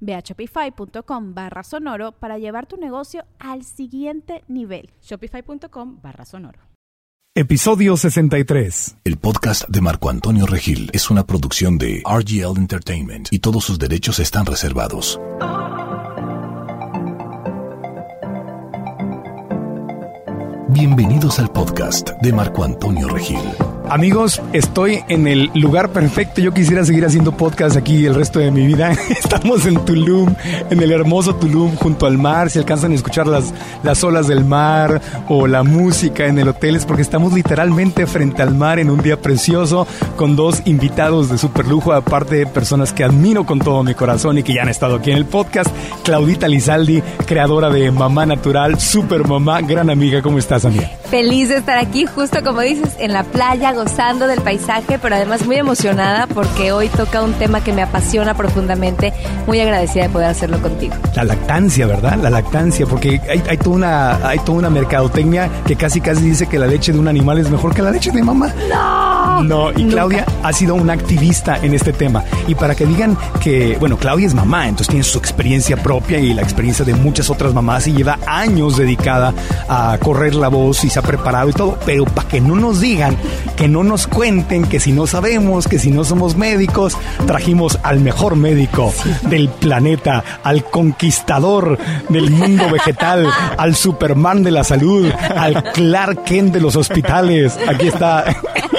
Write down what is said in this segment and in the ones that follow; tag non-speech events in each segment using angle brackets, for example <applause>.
Ve a shopify.com barra sonoro para llevar tu negocio al siguiente nivel. Shopify.com barra sonoro. Episodio 63. El podcast de Marco Antonio Regil es una producción de RGL Entertainment y todos sus derechos están reservados. Bienvenidos al podcast de Marco Antonio Regil. Amigos, estoy en el lugar perfecto. Yo quisiera seguir haciendo podcast aquí el resto de mi vida. <laughs> Estamos en Tulum, en el hermoso Tulum, junto al mar. Si alcanzan a escuchar las, las olas del mar o la música en el hotel, es porque estamos literalmente frente al mar en un día precioso con dos invitados de super lujo, aparte de personas que admiro con todo mi corazón y que ya han estado aquí en el podcast. Claudita Lizaldi, creadora de Mamá Natural, super mamá, gran amiga. ¿Cómo estás, amiga? Feliz de estar aquí, justo como dices, en la playa gozando del paisaje, pero además muy emocionada porque hoy toca un tema que me apasiona profundamente. Muy agradecida de poder hacerlo contigo. La lactancia, ¿verdad? La lactancia, porque hay, hay, toda, una, hay toda una mercadotecnia que casi casi dice que la leche de un animal es mejor que la leche de mamá. ¡No! No, y Claudia ha sido una activista en este tema. Y para que digan que, bueno, Claudia es mamá, entonces tiene su experiencia propia y la experiencia de muchas otras mamás y lleva años dedicada a correr la voz y se ha preparado y todo, pero para que no nos digan que no nos cuenten que si no sabemos, que si no somos médicos, trajimos al mejor médico del planeta, al conquistador del mundo vegetal, al Superman de la salud, al Clark Kent de los hospitales. Aquí está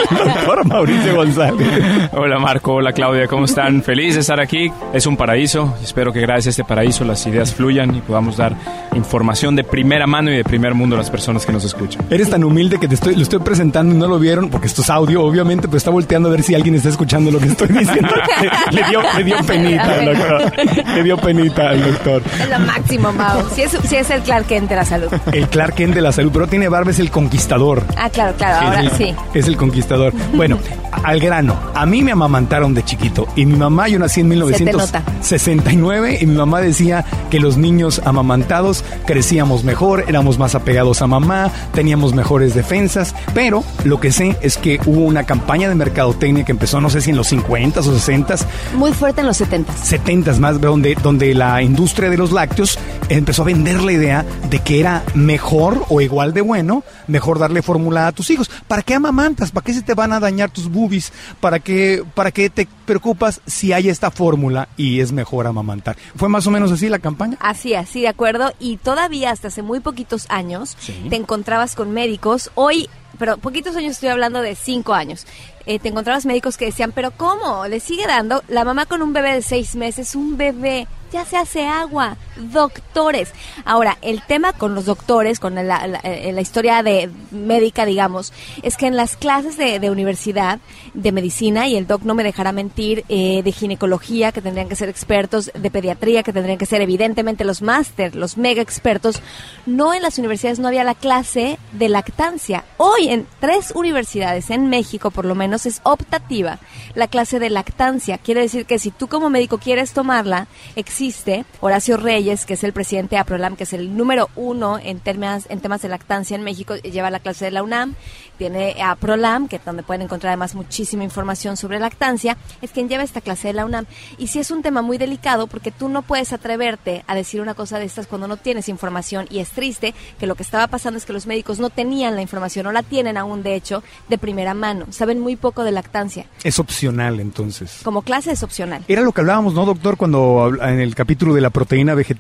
doctor Mauricio González. Hola Marco, hola Claudia, ¿cómo están? Feliz de estar aquí. Es un paraíso. Espero que gracias a este paraíso las ideas fluyan y podamos dar información de primera mano y de primer mundo a las personas que nos escuchan. Eres tan humilde que te estoy, lo estoy presentando y no lo vieron porque esto es audio, obviamente, pero está volteando a ver si alguien está escuchando lo que estoy diciendo. <laughs> le, dio, le dio penita al doctor. Le dio penita al doctor. Es lo máximo, Mau. Si es, si es el Clark Kent de la salud. El Clark Kent de la salud, pero tiene barba, es el conquistador. Ah, claro, claro, ahora sí. Es el conquistador. Bueno, al grano. A mí me amamantaron de chiquito y mi mamá, yo nací en 1969 y mi mamá decía que los niños amamantados crecíamos mejor, éramos más apegados a mamá, teníamos mejores defensas, pero lo que sé es que hubo una campaña de mercadotecnia que empezó, no sé si en los 50 o 60 Muy fuerte en los 70 70 más, donde, donde la industria de los lácteos empezó a vender la idea de que era mejor o igual de bueno, mejor darle fórmula a tus hijos. ¿Para qué amamantas? ¿Para qué se te van a dañar tus boobies? ¿Para qué, para qué te preocupas si hay esta fórmula y es mejor amamantar? ¿Fue más o menos así la campaña? Así, así, de acuerdo. Y todavía hasta hace muy poquitos años sí. te encontrabas con médicos. Hoy pero poquitos años estoy hablando de cinco años. Eh, te encontrabas médicos que decían, pero ¿cómo? Le sigue dando la mamá con un bebé de seis meses, un bebé, ya se hace agua, doctores. Ahora, el tema con los doctores, con la, la, historia de médica, digamos, es que en las clases de, de, universidad de medicina, y el doc no me dejará mentir, eh, de ginecología, que tendrían que ser expertos, de pediatría, que tendrían que ser evidentemente los máster, los mega expertos, no en las universidades no había la clase de lactancia. Hoy en tres universidades en México, por lo menos, es optativa la clase de lactancia. Quiere decir que si tú como médico quieres tomarla, existe Horacio Reyes, que es el presidente de APROLAM, que es el número uno en temas, en temas de lactancia en México, lleva la clase de la UNAM, tiene APROLAM, que es donde pueden encontrar además muchísima información sobre lactancia, es quien lleva esta clase de la UNAM. Y sí es un tema muy delicado porque tú no puedes atreverte a decir una cosa de estas cuando no tienes información y es triste que lo que estaba pasando es que los médicos no tenían la información, no la tienen aún de hecho de primera mano, saben muy poco de lactancia. Es opcional entonces. Como clase es opcional. Era lo que hablábamos, ¿no, doctor? Cuando en el capítulo de la proteína vegetal,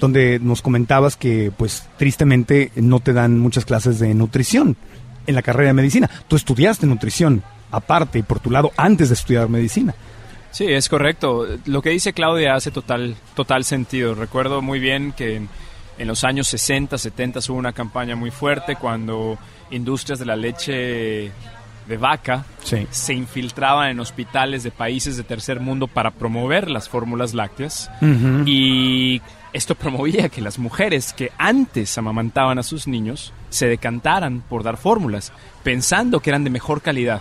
donde nos comentabas que, pues, tristemente no te dan muchas clases de nutrición. en la carrera de medicina. Tú estudiaste nutrición aparte y por tu lado antes de estudiar medicina. Sí, es correcto. Lo que dice Claudia hace total, total sentido. Recuerdo muy bien que en, los años 60, 70 hubo una campaña muy fuerte cuando industrias de la leche de vaca Sí. se infiltraban en hospitales de países de tercer mundo para promover las fórmulas lácteas y esto promovía que las mujeres que antes amamantaban a sus niños se decantaran por dar fórmulas, pensando que eran de mejor calidad,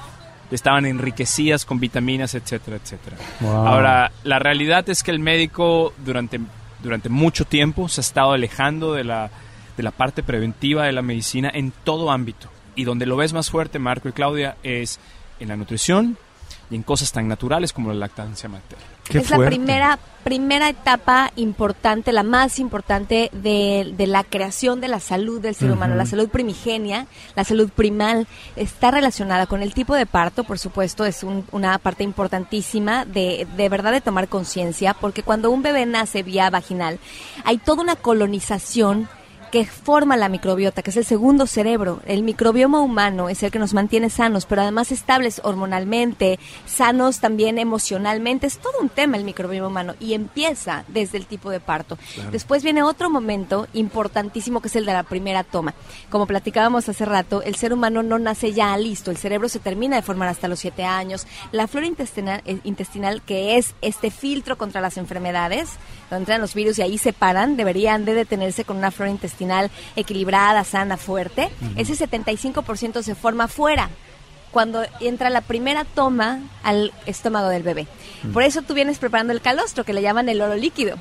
estaban enriquecidas con vitaminas, etcétera, etcétera. Wow. Ahora, la realidad es que el médico durante, durante mucho tiempo se ha estado alejando de la, de la parte preventiva de la medicina en todo ámbito. Y donde lo ves más fuerte, Marco y Claudia, es en la nutrición y en cosas tan naturales como la lactancia materna. Qué es la primera, primera etapa importante, la más importante de, de la creación de la salud del ser humano, la salud primigenia, la salud primal, está relacionada con el tipo de parto, por supuesto, es un- una parte importantísima de, de verdad de tomar conciencia, porque cuando un bebé nace vía vaginal, hay toda una colonización que forma la microbiota, que es el segundo cerebro. El microbioma humano es el que nos mantiene sanos, pero además estables hormonalmente, sanos también emocionalmente. Es todo un tema el microbioma humano y empieza desde el tipo de parto. Después viene otro momento importantísimo que es el de la primera toma. Como platicábamos hace rato, el ser humano no nace ya listo, el cerebro se termina de formar hasta los siete años. La flora intestinal, eh, intestinal que es este filtro contra las enfermedades, donde entran los virus y ahí se paran, deberían de detenerse con una flora intestinal equilibrada, sana, fuerte. Ese 75% se forma fuera cuando entra la primera toma al estómago del bebé. Por eso tú vienes preparando el calostro, que le llaman el oro líquido.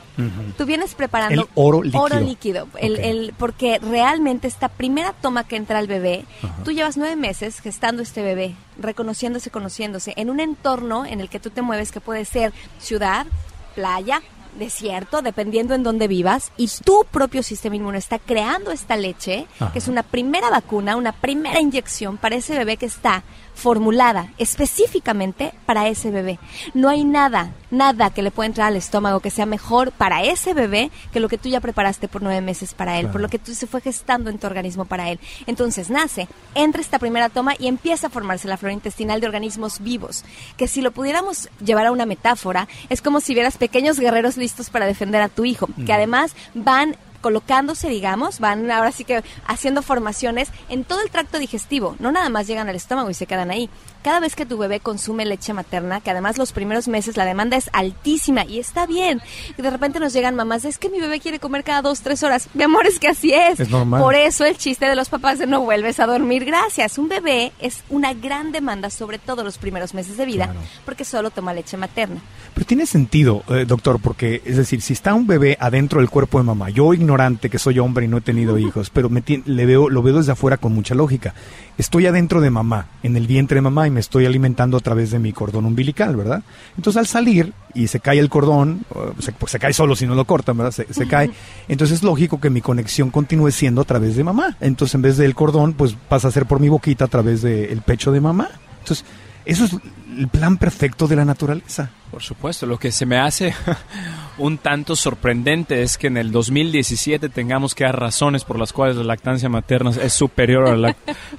Tú vienes preparando El oro líquido. oro líquido, el- Ok. el- porque realmente esta primera toma que entra al bebé, tú llevas nueve meses gestando este bebé, reconociéndose, conociéndose, en un entorno en el que tú te mueves, que puede ser ciudad, playa, desierto, dependiendo en dónde vivas, y tu propio sistema inmune está creando esta leche, Ajá. que es una primera vacuna, una primera inyección para ese bebé que está formulada específicamente para ese bebé. No hay nada, nada que le pueda entrar al estómago que sea mejor para ese bebé que lo que tú ya preparaste por nueve meses para él, por lo que tú se fue gestando en tu organismo para él. Entonces nace, entra esta primera toma y empieza a formarse la flora intestinal de organismos vivos, que si lo pudiéramos llevar a una metáfora, es como si vieras pequeños guerreros listos para defender a tu hijo, que además van colocándose, digamos, van ahora sí que haciendo formaciones en todo el tracto digestivo, no nada más llegan al estómago y se quedan ahí. Cada vez que tu bebé consume leche materna, que además los primeros meses la demanda es altísima y está bien, de repente nos llegan mamás, es que mi bebé quiere comer cada dos, tres horas. Mi amor, es que así es. Es normal. Por eso el chiste de los papás de no vuelves a dormir, gracias. Un bebé es una gran demanda, sobre todo los primeros meses de vida, Claro. porque solo toma leche materna. Pero tiene sentido, eh, doctor, porque es decir, si está un bebé adentro del cuerpo de mamá, yo ignorante que soy hombre y no he tenido hijos, pero me le veo, lo veo desde afuera con mucha lógica. Estoy adentro de mamá, en el vientre de mamá y me estoy alimentando a través de mi cordón umbilical, ¿verdad? Entonces al salir y se cae el cordón, se, pues, se cae solo si no lo cortan, ¿verdad? Se, cae. Entonces es lógico que mi conexión continúe siendo a través de mamá. Entonces en vez del cordón, pues pasa a ser por mi boquita a través del pecho de mamá. Entonces, eso es el plan perfecto de la naturaleza. Por supuesto, lo que se me hace <laughs> un tanto sorprendente es que en el 2017 tengamos que dar razones por las cuales la lactancia materna es superior a la,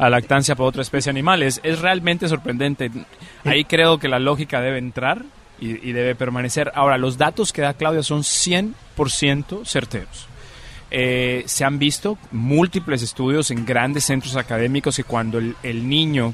lactancia para otra especie animal. Es, es realmente sorprendente. Ahí creo que la lógica debe entrar y, debe permanecer. Ahora, los datos que da Claudia son 100% certeros. Eh, se han visto múltiples estudios en grandes centros académicos que cuando el niño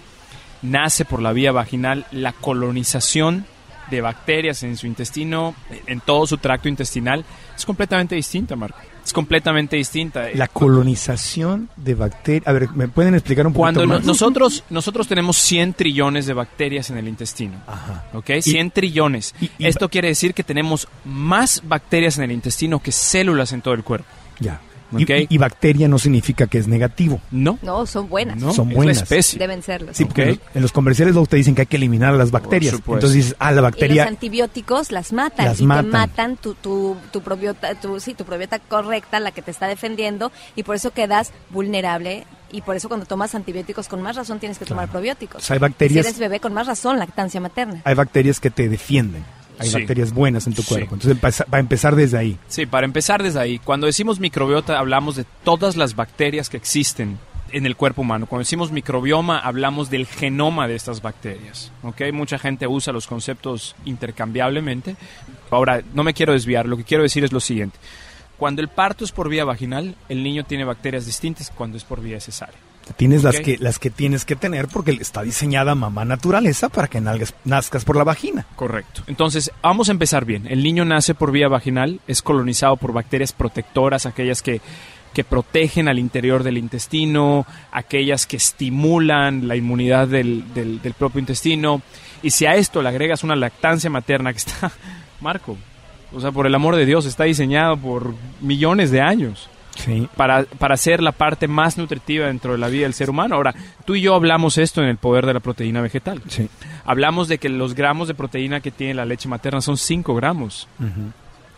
nace por la vía vaginal, la colonización de bacterias en su intestino, en todo su tracto intestinal, es completamente distinta, Marco. Es completamente distinta. La colonización de bacterias. A ver, ¿me pueden explicar un poquito Cuando más? nosotros, nosotros tenemos 100 trillones de bacterias en el intestino. Ajá. ¿Ok? 100 trillones. y- y- Esto quiere decir que tenemos más bacterias en el intestino que células en todo el cuerpo. Ya. Y- Ok. Y, y bacteria no significa que es negativo. No, No, son buenas. no, son es buenas. especie. Deben serlo. Sí, porque en los- comerciales luego te dicen que hay que eliminar las bacterias. Entonces dices, ah, la Y los bacteria. antibióticos las matan Las y matan. te matan tu, tu, tu, probiota, tu, sí, tu probiota correcta, la que te está defendiendo, y por eso quedas vulnerable. Y por eso cuando tomas antibióticos con más razón tienes que tomar probióticos. O sea, hay bacterias- Si eres bebé con más razón, lactancia materna. Hay bacterias que te defienden. Hay Sí. bacterias buenas en tu Sí. cuerpo. Entonces empeza- va a empezar desde ahí. Sí, para empezar desde ahí, cuando decimos microbiota hablamos de todas las bacterias que existen en el cuerpo humano. Cuando decimos microbioma, hablamos del genoma de estas bacterias. ¿ok? Mucha gente usa los conceptos intercambiablemente. Ahora, no me quiero desviar, lo que quiero decir es lo siguiente. Cuando el parto es por vía vaginal, el niño tiene bacterias distintas cuando es por vía cesárea. Tienes las que las que tienes que tener porque está diseñada mamá naturaleza para que nalgas- nazcas por la vagina. Correcto. Entonces, vamos a empezar bien. El niño nace por vía vaginal, es colonizado por bacterias protectoras, aquellas que, que protegen al interior del intestino, aquellas que estimulan la inmunidad del, del- del propio intestino. Y si a esto le agregas una lactancia materna que está, <laughs> Marco, o sea, por el amor de Dios, está diseñado por millones de años Sí. para, para ser la parte más nutritiva dentro de la vida del ser humano. Ahora, tú y yo hablamos esto en el poder de la proteína vegetal. Sí. Hablamos de que los gramos de proteína que tiene la leche materna son 5 gramos.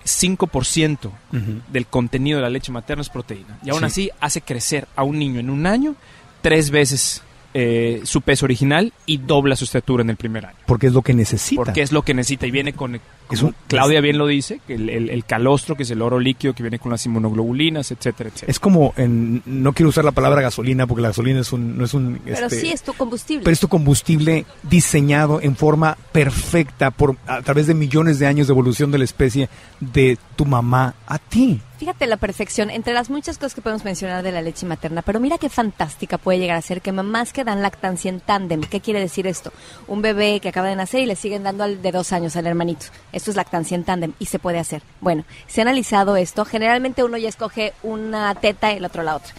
5% Ujú. del contenido de la leche materna es proteína. Y aún Sí. así hace crecer a un niño en un año tres veces eh, su peso original y dobla su estatura en el primer año. Porque es lo que necesita. Porque es lo que necesita y viene con, Es como un- Claudia bien lo dice, que el, el- el calostro, que es el oro líquido que viene con las inmunoglobulinas, etcétera, etcétera. Es como, en- no quiero usar la palabra gasolina porque la gasolina es un, no es un... Pero este, sí es tu combustible. pero es tu combustible diseñado en forma perfecta por a través de millones de años de evolución de la especie de tu mamá a ti. Fíjate la perfección entre las muchas cosas que podemos mencionar de la leche materna, pero mira qué fantástica puede llegar a ser que mamás que dan lactancia en tándem. ¿Qué quiere decir esto? Un bebé que acaba de nacer y le siguen dando al de dos años al hermanito. Esto es lactancia en tándem y se puede hacer. Bueno, se ha analizado esto. Generalmente uno ya escoge una teta y el otro la otra.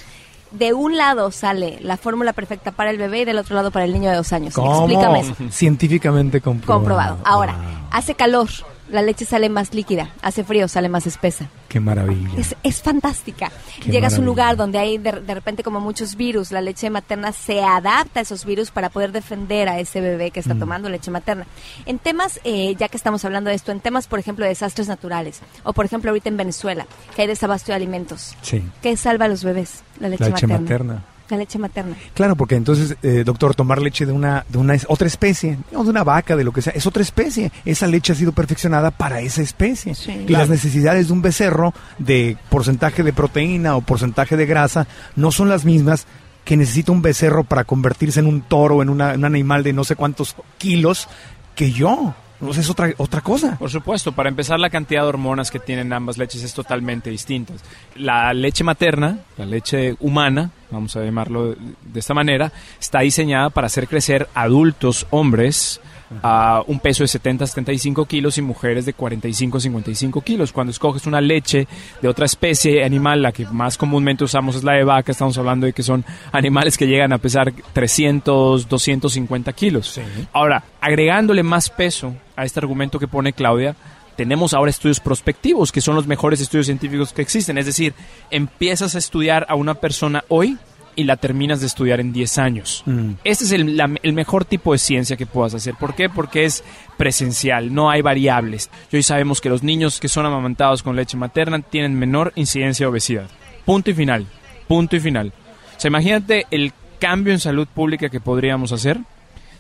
De un lado sale la fórmula perfecta para el bebé y del otro lado para el niño de dos años. Explícame eso. <laughs> Científicamente comprobado. Comprobado. Ahora, Wow, hace calor, la leche sale más líquida. Hace frío, sale más espesa. qué maravilla. Es, es fantástica. Qué Llegas a un lugar donde hay de, de repente como muchos virus, la leche materna se adapta a esos virus para poder defender a ese bebé que Mm. está tomando leche materna. En temas, eh, ya que estamos hablando de esto, en temas, por ejemplo, de desastres naturales, o por ejemplo ahorita en Venezuela, que hay desabasto de alimentos, Sí. ¿qué salva a los bebés? La leche, La leche materna. materna. La leche materna. Claro, porque entonces, eh, doctor, tomar leche de una, de una otra especie, no de una vaca, de lo que sea, es otra especie. Esa leche ha sido perfeccionada para esa especie. Sí. y Claro. las necesidades de un becerro de porcentaje de proteína o porcentaje de grasa no son las mismas que necesita un becerro para convertirse en un toro, en una- en un animal de no sé cuántos kilos, que yo. Es otra, otra cosa. Por supuesto, para empezar la cantidad de hormonas que tienen ambas leches es totalmente distinta. La leche materna, la leche humana, vamos a llamarlo de, esta manera, está diseñada para hacer crecer adultos hombres a un peso de 70 a 75 kilos y mujeres de 45 a 55 kilos. Cuando escoges una leche de otra especie animal, la que más comúnmente usamos es la de vaca, estamos hablando de que son animales que llegan a pesar 300, 250 kilos. Ahora, agregándole más peso a este argumento que pone Claudia, tenemos ahora estudios prospectivos, que son los mejores estudios científicos que existen. Es decir, empiezas a estudiar a una persona hoy y la terminas de estudiar en 10 años. Mm. Este es el, la- el mejor tipo de ciencia que puedas hacer. ¿Por qué? Porque es presencial, no hay variables. Y hoy sabemos que los niños que son amamantados con leche materna tienen menor incidencia de obesidad. Punto y final. Punto y final. O sea, imagínate el cambio en salud pública que podríamos hacer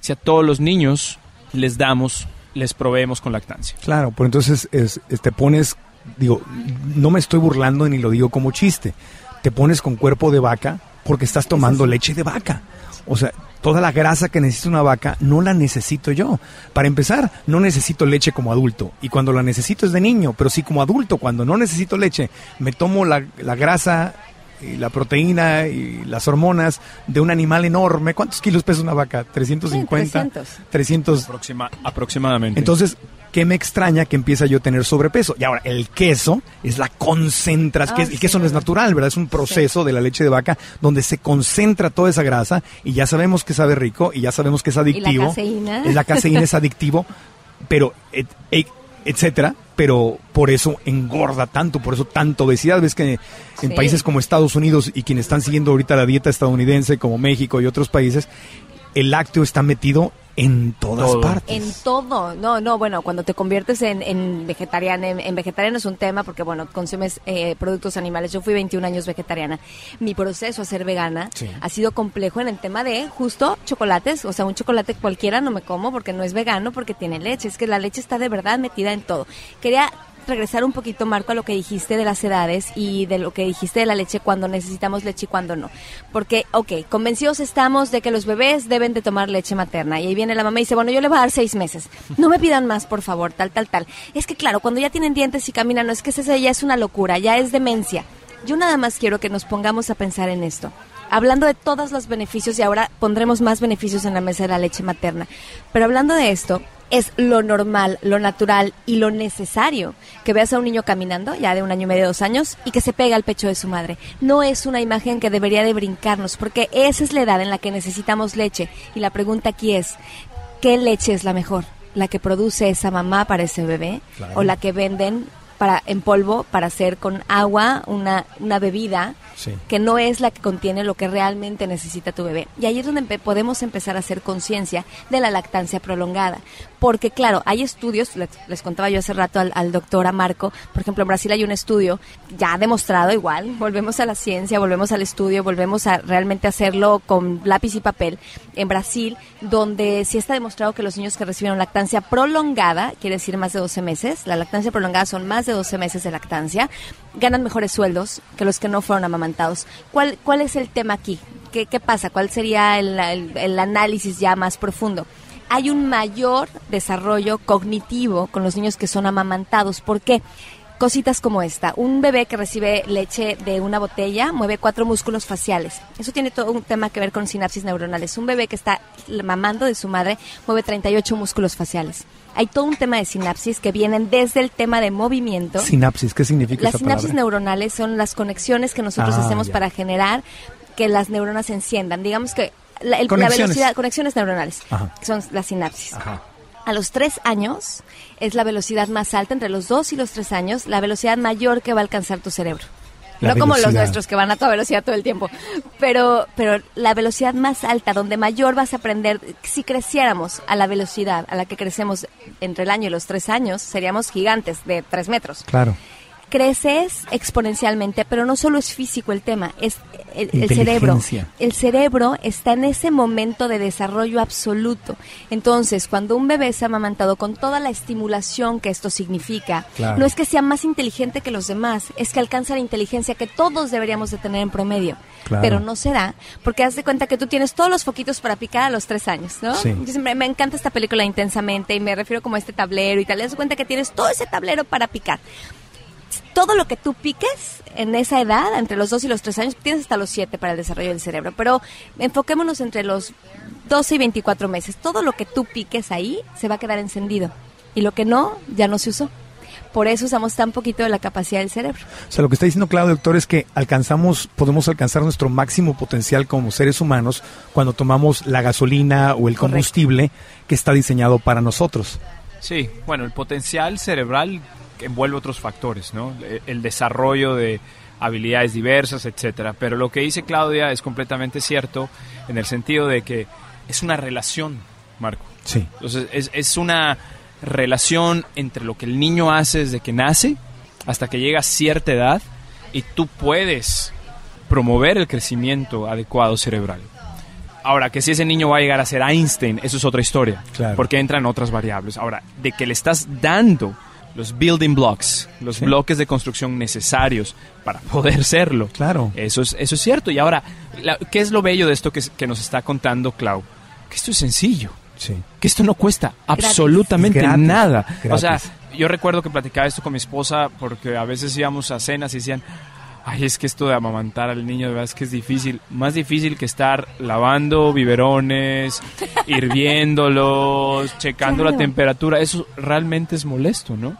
si a todos los niños les damos, les proveemos con lactancia. Claro, pues entonces es- es- te pones, digo, no me estoy burlando ni lo digo como chiste, te pones con cuerpo de vaca porque estás tomando leche de vaca. O sea, toda la grasa que necesita una vaca no la necesito yo. Para empezar, no necesito leche como adulto. Y cuando la necesito es de niño, pero sí como adulto, cuando no necesito leche, me tomo la, la grasa y la proteína y las hormonas de un animal enorme. ¿Cuántos kilos pesa una vaca? 350. 300. 300. Aproxima- aproximadamente. Entonces, ¿qué me extraña que empieza yo a tener sobrepeso? Y ahora, el queso es la concentración. Ah, el sí, queso no es natural, ¿verdad? Es un proceso de la leche de vaca donde se concentra toda esa grasa y ya sabemos que sabe rico y ya sabemos que es adictivo. caseína? La caseína es adictivo, pero et- et- etcétera, pero por eso engorda tanto, por eso tanto obesidad. Ves que en Sí. países como Estados Unidos y quienes están siguiendo ahorita la dieta estadounidense, como México y otros países, el lácteo está metido en todas Todo. partes. En todo, no, no, bueno, cuando te conviertes en, en vegetariana, en, en vegetariano es un tema porque, bueno, consumes eh, productos animales. Yo fui 21 años vegetariana. Mi proceso a ser vegana Sí. ha sido complejo en el tema de justo chocolates, o sea, un chocolate cualquiera no me como porque no es vegano, porque tiene leche. Es que la leche está de verdad metida en todo. Quería regresar un poquito, Marco, a lo que dijiste de las edades y de lo que dijiste de la leche cuando necesitamos leche y cuando no. Porque, ok, convencidos estamos de que los bebés deben de tomar leche materna. Y ahí viene la mamá y dice, bueno, yo le voy a dar seis meses. No me pidan más, por favor, tal, tal, tal. Es que, claro, cuando ya tienen dientes y caminan, no es que esa ya es una locura, ya es demencia. Yo nada más quiero que nos pongamos a pensar en esto hablando de todos los beneficios y ahora pondremos más beneficios en la mesa de la leche materna. Pero hablando de esto, es lo normal, lo natural y lo necesario que veas a un niño caminando, ya de un año y medio, dos años, y que se pega al pecho de su madre. No es una imagen que debería de brincarnos, porque esa es la edad en la que necesitamos leche. Y la pregunta aquí es, ¿qué leche es la mejor? ¿La que produce esa mamá para ese bebé? ¿O la que venden para, en polvo para hacer con agua una, una bebida que no es la que contiene lo que realmente necesita tu bebé. Y ahí es donde podemos empezar a hacer conciencia de la lactancia prolongada. Porque claro, hay estudios, les, contaba yo hace rato al, doctor Amarco, por ejemplo, en Brasil hay un estudio ya demostrado igual, volvemos a la ciencia, volvemos al estudio, volvemos a realmente hacerlo con lápiz y papel. En Brasil, donde sí está demostrado que los niños que recibieron lactancia prolongada, quiere decir más de 12 meses, la lactancia prolongada son más de 12 meses de lactancia, ganan mejores sueldos que los que no fueron amamantados. ¿Cuál, cuál es el tema aquí? ¿Qué, qué pasa? ¿Cuál sería el, el, análisis ya más profundo? Hay un mayor desarrollo cognitivo con los niños que son amamantados. ¿Por qué? cositas como esta. Un bebé que recibe leche de una botella mueve cuatro músculos faciales. Eso tiene todo un tema que ver con sinapsis neuronales. Un bebé que está mamando de su madre mueve 38 músculos faciales hay todo un tema de sinapsis que vienen desde el tema de movimiento. Sinapsis, ¿qué significa Las sinapsis neuronales son las conexiones que nosotros ah, hacemos para generar que las neuronas se enciendan. Digamos que la, velocidad, conexiones neuronales, son las sinapsis. A los tres años es la velocidad más alta, entre los dos y los tres años, la velocidad mayor que va a alcanzar tu cerebro. No como los nuestros que van a toda velocidad todo el tiempo, pero, pero la velocidad más alta, donde mayor vas a aprender, si creciéramos a la velocidad a la que crecemos entre el año y los tres años, seríamos gigantes de tres metros. Claro creces exponencialmente, pero no solo es físico el tema, es el, cerebro. El cerebro está en ese momento de desarrollo absoluto. Entonces, cuando un bebé es amamantado con toda la estimulación que esto significa, no es que sea más inteligente que los demás, es que alcanza la inteligencia que todos deberíamos de tener en promedio. Pero no será, porque haz de cuenta que tú tienes todos los foquitos para picar a los tres años, ¿no? me encanta esta película intensamente y me refiero como a este tablero y tal. Haz de cuenta que tienes todo ese tablero para picar todo lo que tú piques en esa edad, entre los 2 y los 3 años, tienes hasta los 7 para el desarrollo del cerebro, pero enfoquémonos entre los 12 y 24 meses. Todo lo que tú piques ahí se va a quedar encendido y lo que no, ya no se usó. Por eso usamos tan poquito de la capacidad del cerebro. O sea, lo que está diciendo Claudio, doctor, es que alcanzamos, podemos alcanzar nuestro máximo potencial como seres humanos cuando tomamos la gasolina o el combustible que está diseñado para nosotros. Sí, bueno, el potencial cerebral envuelve otros factores, ¿no? E, el desarrollo de habilidades diversas, etcétera. Pero lo que dice Claudia es completamente cierto en el sentido de que es una relación, Marco. Sí. Entonces, es, es una relación entre lo que el niño hace desde que nace hasta que llega a cierta edad y tú puedes promover el crecimiento adecuado cerebral. Ahora, que si ese niño va a llegar a ser Einstein, eso es otra historia, claro. porque entran otras variables. Ahora, de que le estás dando los building blocks, los bloques de construcción necesarios para poder <laughs> serlo. Claro. Eso es, eso es cierto. Y ahora, ¿qué es lo bello de esto que, que, nos está contando Clau? Que esto es sencillo. Sí. Que esto no cuesta absolutamente nada. O sea, yo recuerdo que platicaba esto con mi esposa porque a veces íbamos a cenas y decían, Ay, es que esto de amamantar al niño, de verdad es que es difícil. Más difícil que estar lavando biberones, <laughs> hirviéndolos, checando la temperatura. Eso realmente es molesto, ¿no?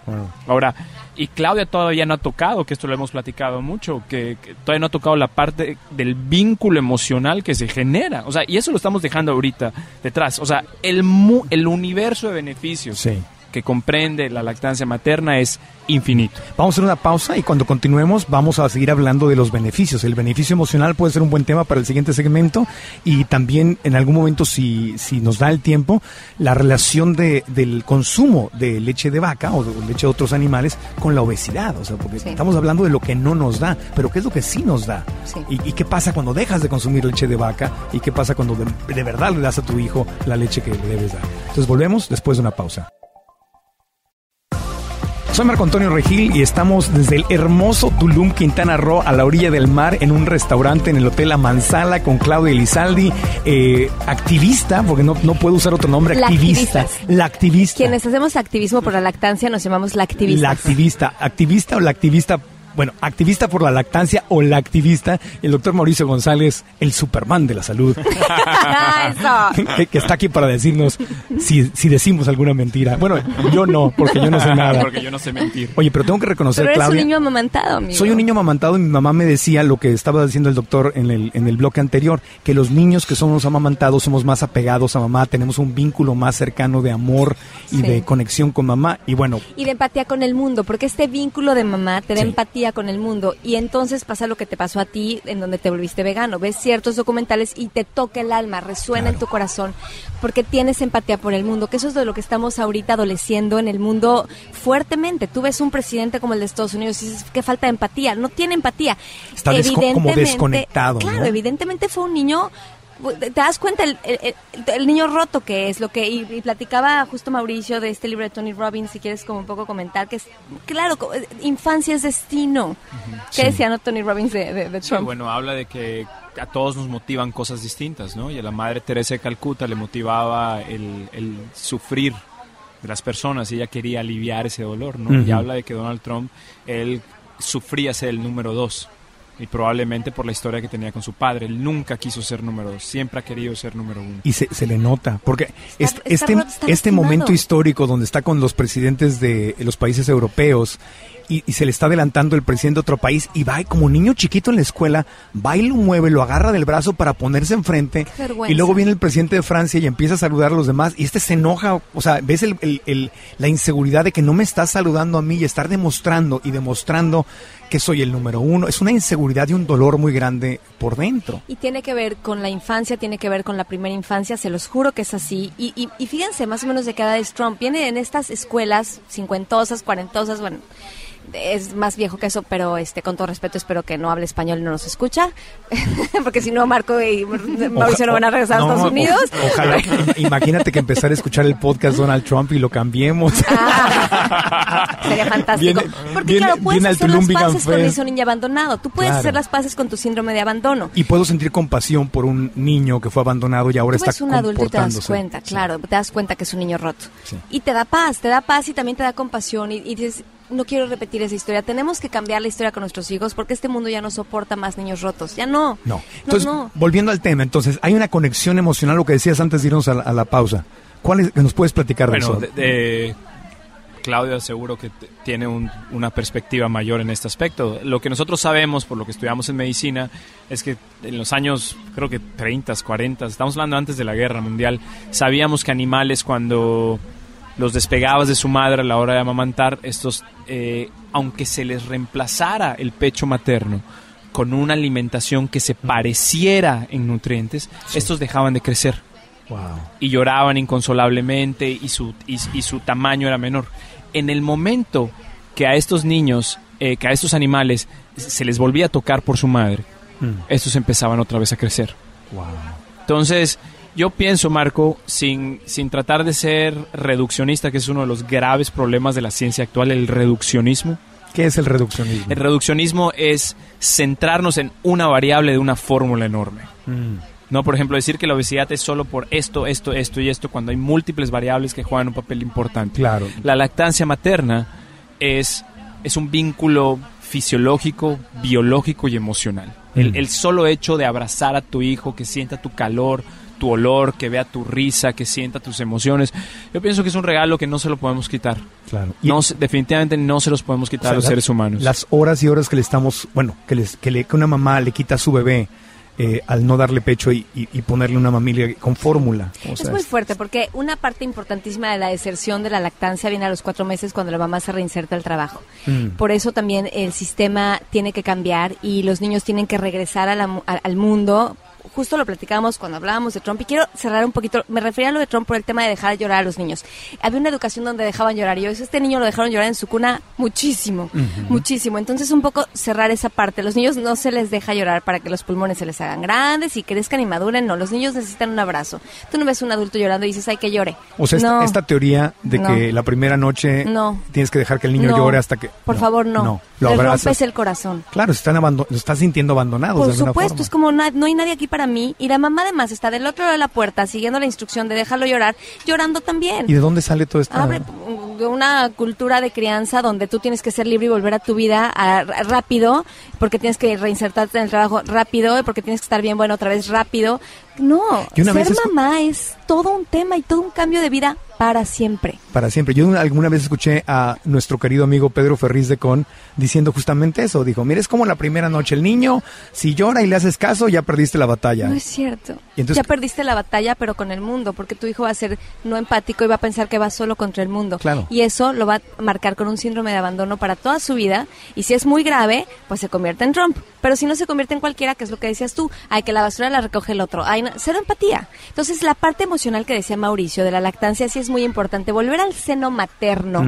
Ahora, y Claudia todavía no ha tocado, que esto lo hemos platicado mucho, que, todavía no ha tocado la parte del vínculo emocional que se genera. O sea, y eso lo estamos dejando ahorita detrás. O sea, el, el universo de beneficios. Sí que comprende la lactancia materna es infinito. Vamos a hacer una pausa y cuando continuemos vamos a seguir hablando de los beneficios. El beneficio emocional puede ser un buen tema para el siguiente segmento y también en algún momento, si, si nos da el tiempo, la relación de, del consumo de leche de vaca o de leche de otros animales con la obesidad. O sea, porque estamos hablando de lo que no nos da, pero ¿qué es lo que sí nos da? Y, qué pasa cuando dejas de consumir leche de vaca? ¿Y qué pasa cuando de, de verdad le das a tu hijo la leche que le debes dar? Entonces volvemos después de una pausa. Soy Marco Antonio Regil y estamos desde el hermoso Tulum, Quintana Roo, a la orilla del mar, en un restaurante en el Hotel La Manzala con Claudia Elizaldi, eh, activista, porque no, no puedo usar otro nombre, La activista. activistas. La activista. Quienes hacemos activismo por la lactancia nos llamamos lactivistas. La activista. Activista o la activista. Bueno, activista por la lactancia o la activista. El doctor Mauricio González, el Superman de la salud. <laughs> Eso. que, que está aquí para decirnos si, si decimos alguna mentira. Bueno, yo no, porque yo no sé nada. Porque yo no sé mentir. Oye, pero tengo que reconocer, Pero eres Claudia. un niño amamantado, amigo. Soy un niño amamantado y mi mamá me decía lo que estaba diciendo el doctor en el, en el bloque anterior, que los niños que somos amamantados somos más apegados a mamá, tenemos un vínculo más cercano de amor y Sí. de conexión con mamá. Y bueno, Y de empatía con el mundo, porque este vínculo de mamá te da Sí. empatía con el mundo. Y entonces pasa lo que te pasó a ti, en donde te volviste vegano. Ves ciertos documentales y te toca el alma, resuena en tu corazón, porque tienes empatía por el mundo, que eso es de lo que estamos ahorita adoleciendo en el mundo fuertemente. Tú ves un presidente como el de Estados Unidos y dices, qué falta de empatía. No tiene empatía. Está desco- como Evidentemente- desconectado, Claro, ¿no? evidentemente fue un niño te das cuenta el, el- el- el niño roto que es lo que y, y platicaba justo Mauricio de este libro de Tony Robbins si quieres como un poco comentar que es claro infancia es destino qué decía no Tony Robbins de, de- de Sí, Trump bueno, habla de que a todos nos motivan cosas distintas, ¿no? Y a la madre Teresa de Calcuta le motivaba el, el sufrir de las personas y ella quería aliviar ese dolor, ¿no? Y habla de que Donald Trump, él sufría ser el número dos. Y probablemente por la historia que tenía con su padre. Él nunca quiso ser número dos, siempre ha querido ser número uno. y se, se le nota, porque Está- este, está este, está este momento histórico donde está con los presidentes de los países europeos y, y se le está adelantando el presidente de otro país y va y como niño chiquito en la escuela, va y lo mueve, lo agarra del brazo para ponerse enfrente Qué vergüenza. y luego viene el presidente de Francia y empieza a saludar a los demás y este se enoja, o sea, ves el- el- el- la inseguridad de que no me estás saludando a mí y estar demostrando y demostrando que soy el número uno, es una inseguridad y un dolor muy grande por dentro. y tiene que ver con la infancia, tiene que ver con la primera infancia, se los juro que es así. Y, y, y fíjense más o menos de qué edad es Trump. Viene en estas escuelas cincuentosas, cuarentosas, bueno, es más viejo que eso, pero este con todo respeto espero que no hable español y no nos escucha, <laughs> porque si no Marco y Mauricio no van a regresar a No, Estados o- Unidos. Ojalá. <laughs> Imagínate que empezar a escuchar el podcast Donald Trump y lo cambiemos. Ah, sería fantástico. Viene- Porque claro, puedes hacer las paces con ese niño abandonado. Tú puedes Claro. hacer las paces con tu síndrome de abandono. Y puedo sentir compasión por un niño que fue abandonado y ahora Tú está un adulto y te das cuenta, Sí. claro, te das cuenta que es un niño roto. Sí. Y te da paz, te da paz y también te da compasión y, y dices, no quiero repetir esa historia, tenemos que cambiar la historia con nuestros hijos porque este mundo ya no soporta más niños rotos, ya no. No. Entonces, no. volviendo al tema, entonces, hay una conexión emocional, lo que decías antes de irnos a la, a la pausa. ¿Cuál es, nos puedes platicar Bueno, de de, eso? de- Claudia seguro que tiene un- una perspectiva mayor en este aspecto. Lo que nosotros sabemos, por lo que estudiamos en medicina, es que en los años, creo que 30, 40, estamos hablando antes de la guerra mundial, sabíamos que animales cuando los despegabas de su madre a la hora de amamantar, estos, eh, aunque se les reemplazara el pecho materno con una alimentación que se pareciera en nutrientes, estos dejaban de crecer Wow. y lloraban inconsolablemente y su, y, y su tamaño era menor. En el momento que a estos niños, eh, que a estos animales se les volvía a tocar por su madre, Mm. estos empezaban otra vez a crecer. Wow. Entonces, yo pienso, Marco, sin, sin tratar de ser reduccionista, que es uno de los graves problemas de la ciencia actual, el reduccionismo. ¿Qué es el reduccionismo? El reduccionismo es centrarnos en una variable de una fórmula enorme. Mm. No, por ejemplo, decir que la obesidad es solo por esto, esto, esto y esto, cuando hay múltiples variables que juegan un papel importante. Claro. La lactancia materna es, es un vínculo fisiológico, biológico y emocional. El, Mm. el solo hecho de abrazar a tu hijo, que sienta tu calor, tu olor, que vea tu risa, que sienta tus emociones, yo pienso que es un regalo que no se lo podemos quitar. Claro. Y- No, se- definitivamente no se los podemos o quitar sea, a los la- seres humanos. Las horas y horas que le estamos, bueno, que, les, que, le, que una mamá le quita a su bebé eh, al no darle pecho y, y- y ponerle una mamilia con fórmula. O Es muy fuerte porque una parte importantísima de la deserción de la lactancia viene a los cuatro meses cuando la mamá se reinserta al trabajo. Mm. Por eso también el sistema tiene que cambiar y los niños tienen que regresar a la mu- a- al mundo justo lo platicábamos cuando hablábamos de Trump y quiero cerrar un poquito, me refería a lo de Trump por el tema de dejar llorar a los niños. Había una educación donde dejaban llorar y yo, este niño lo dejaron llorar en su cuna muchísimo, muchísimo. Entonces un poco cerrar esa parte. Los niños no se les deja llorar para que los pulmones se les hagan grandes y crezcan y maduren, no, los niños necesitan un abrazo. Tú no ves un adulto llorando y dices, ay, que llore. O sea, esta, No. esta teoría de No. que la primera noche No. tienes que dejar que el niño llore hasta que... Por favor, no. lo abrazas. rompes el corazón. Claro, se están abando- lo están sintiendo abandonados Por de supuesto, forma. es como no hay nadie aquí para mí y la mamá además está del otro lado de la puerta siguiendo la instrucción de déjalo llorar, llorando también. ¿Y de dónde sale todo esto? Abre una cultura de crianza donde tú tienes que ser libre y volver a tu vida a- rápido, porque tienes que reinsertarte en el trabajo rápido, porque tienes que estar bien bueno otra vez rápido. No, ser mamá es todo un tema y todo un cambio de vida para siempre. Para siempre. Yo alguna vez escuché a nuestro querido amigo Pedro Ferriz de Con diciendo justamente eso. Dijo, mira, es como la primera noche. El niño, si llora y le haces caso, ya perdiste la batalla. No es cierto. Y entonces- ya perdiste la batalla, pero con el mundo, porque tu hijo va a ser no empático y va a pensar que va solo contra el mundo. Claro. Y eso lo va a marcar con un síndrome de abandono para toda su vida. Y si es muy grave, pues se convierte en Trump. Pero si no se convierte en cualquiera, que es lo que decías tú, hay que la basura la recoge el otro. Hay no- cero empatía. Entonces, la parte emocional que decía Mauricio de la lactancia sí es muy importante. Volver al seno materno.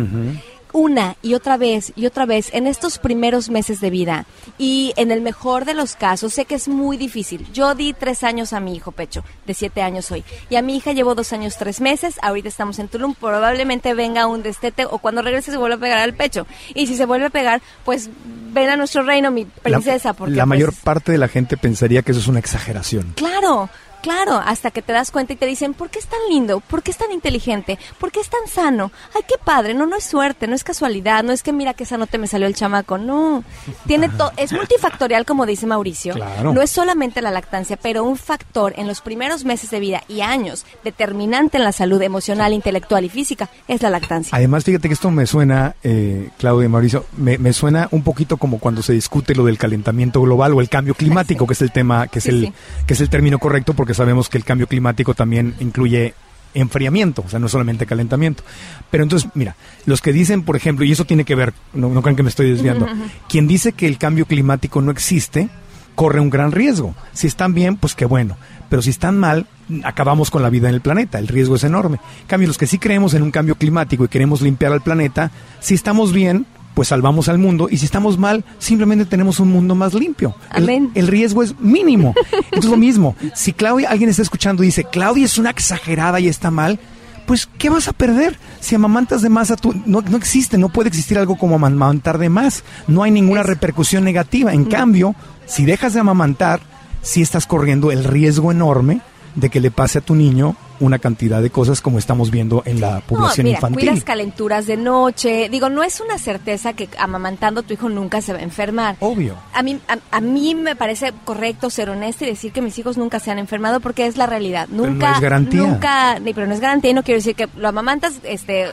Una y otra vez y otra vez en estos primeros meses de vida. Y en el mejor de los casos sé que es muy difícil. Yo di tres años a mi hijo pecho de siete años hoy. Y a mi hija llevo dos años tres meses. Ahorita estamos en Tulum. Probablemente venga un destete o cuando regrese se vuelve a pegar al pecho. Y si se vuelve a pegar pues ven a nuestro reino mi princesa la, porque la mayor pues, parte de la gente pensaría que eso es una exageración. Claro, claro, hasta que te das cuenta y te dicen, ¿por qué es tan lindo? ¿Por qué es tan inteligente? ¿Por qué es tan sano? Ay, qué padre, no, no es suerte, no es casualidad, no es que mira que esa no te me salió el chamaco, no. Tiene to- es multifactorial como dice Mauricio. Claro. No es solamente la lactancia, pero un factor en los primeros meses de vida y años determinante en la salud emocional, intelectual y física es la lactancia. Además, fíjate que esto me suena, eh, Claudia y Mauricio, me, me suena un poquito como cuando se discute lo del calentamiento global o el cambio climático, que es el tema, que es Sí, el, sí. que es el término correcto, porque sabemos que el cambio climático también incluye enfriamiento, o sea, no solamente calentamiento. Pero entonces, mira, los que dicen, por ejemplo, y eso tiene que ver, no, no crean que me estoy desviando, quien dice que el cambio climático no existe, corre un gran riesgo. Si están bien, pues qué bueno. Pero si están mal, acabamos con la vida en el planeta. El riesgo es enorme. En cambio, los que sí creemos en un cambio climático y queremos limpiar al planeta, si estamos bien, pues salvamos al mundo. Y si estamos mal, simplemente tenemos un mundo más limpio. El- Amén. El, riesgo es mínimo. <laughs> Entonces, lo mismo. Si Claudia, alguien está escuchando y dice, Claudia es una exagerada y está mal, pues, ¿qué vas a perder? Si amamantas de más a tu... No, no existe, no puede existir algo como amamantar de más. No hay ninguna Es- repercusión negativa. En cambio, si dejas de amamantar, sí estás corriendo el riesgo enorme de que le pase a tu niño una cantidad de cosas como estamos viendo en la población no, mira, infantil. cuidas calenturas de noche. Digo, no es una certeza que amamantando tu hijo nunca se va a enfermar. Obvio. A mí, a, a mí me parece correcto ser honesta y decir que mis hijos nunca se han enfermado porque es la realidad. no Nunca, es garantía. Nunca, ni- pero no es garantía y no quiero decir que lo amamantas, este,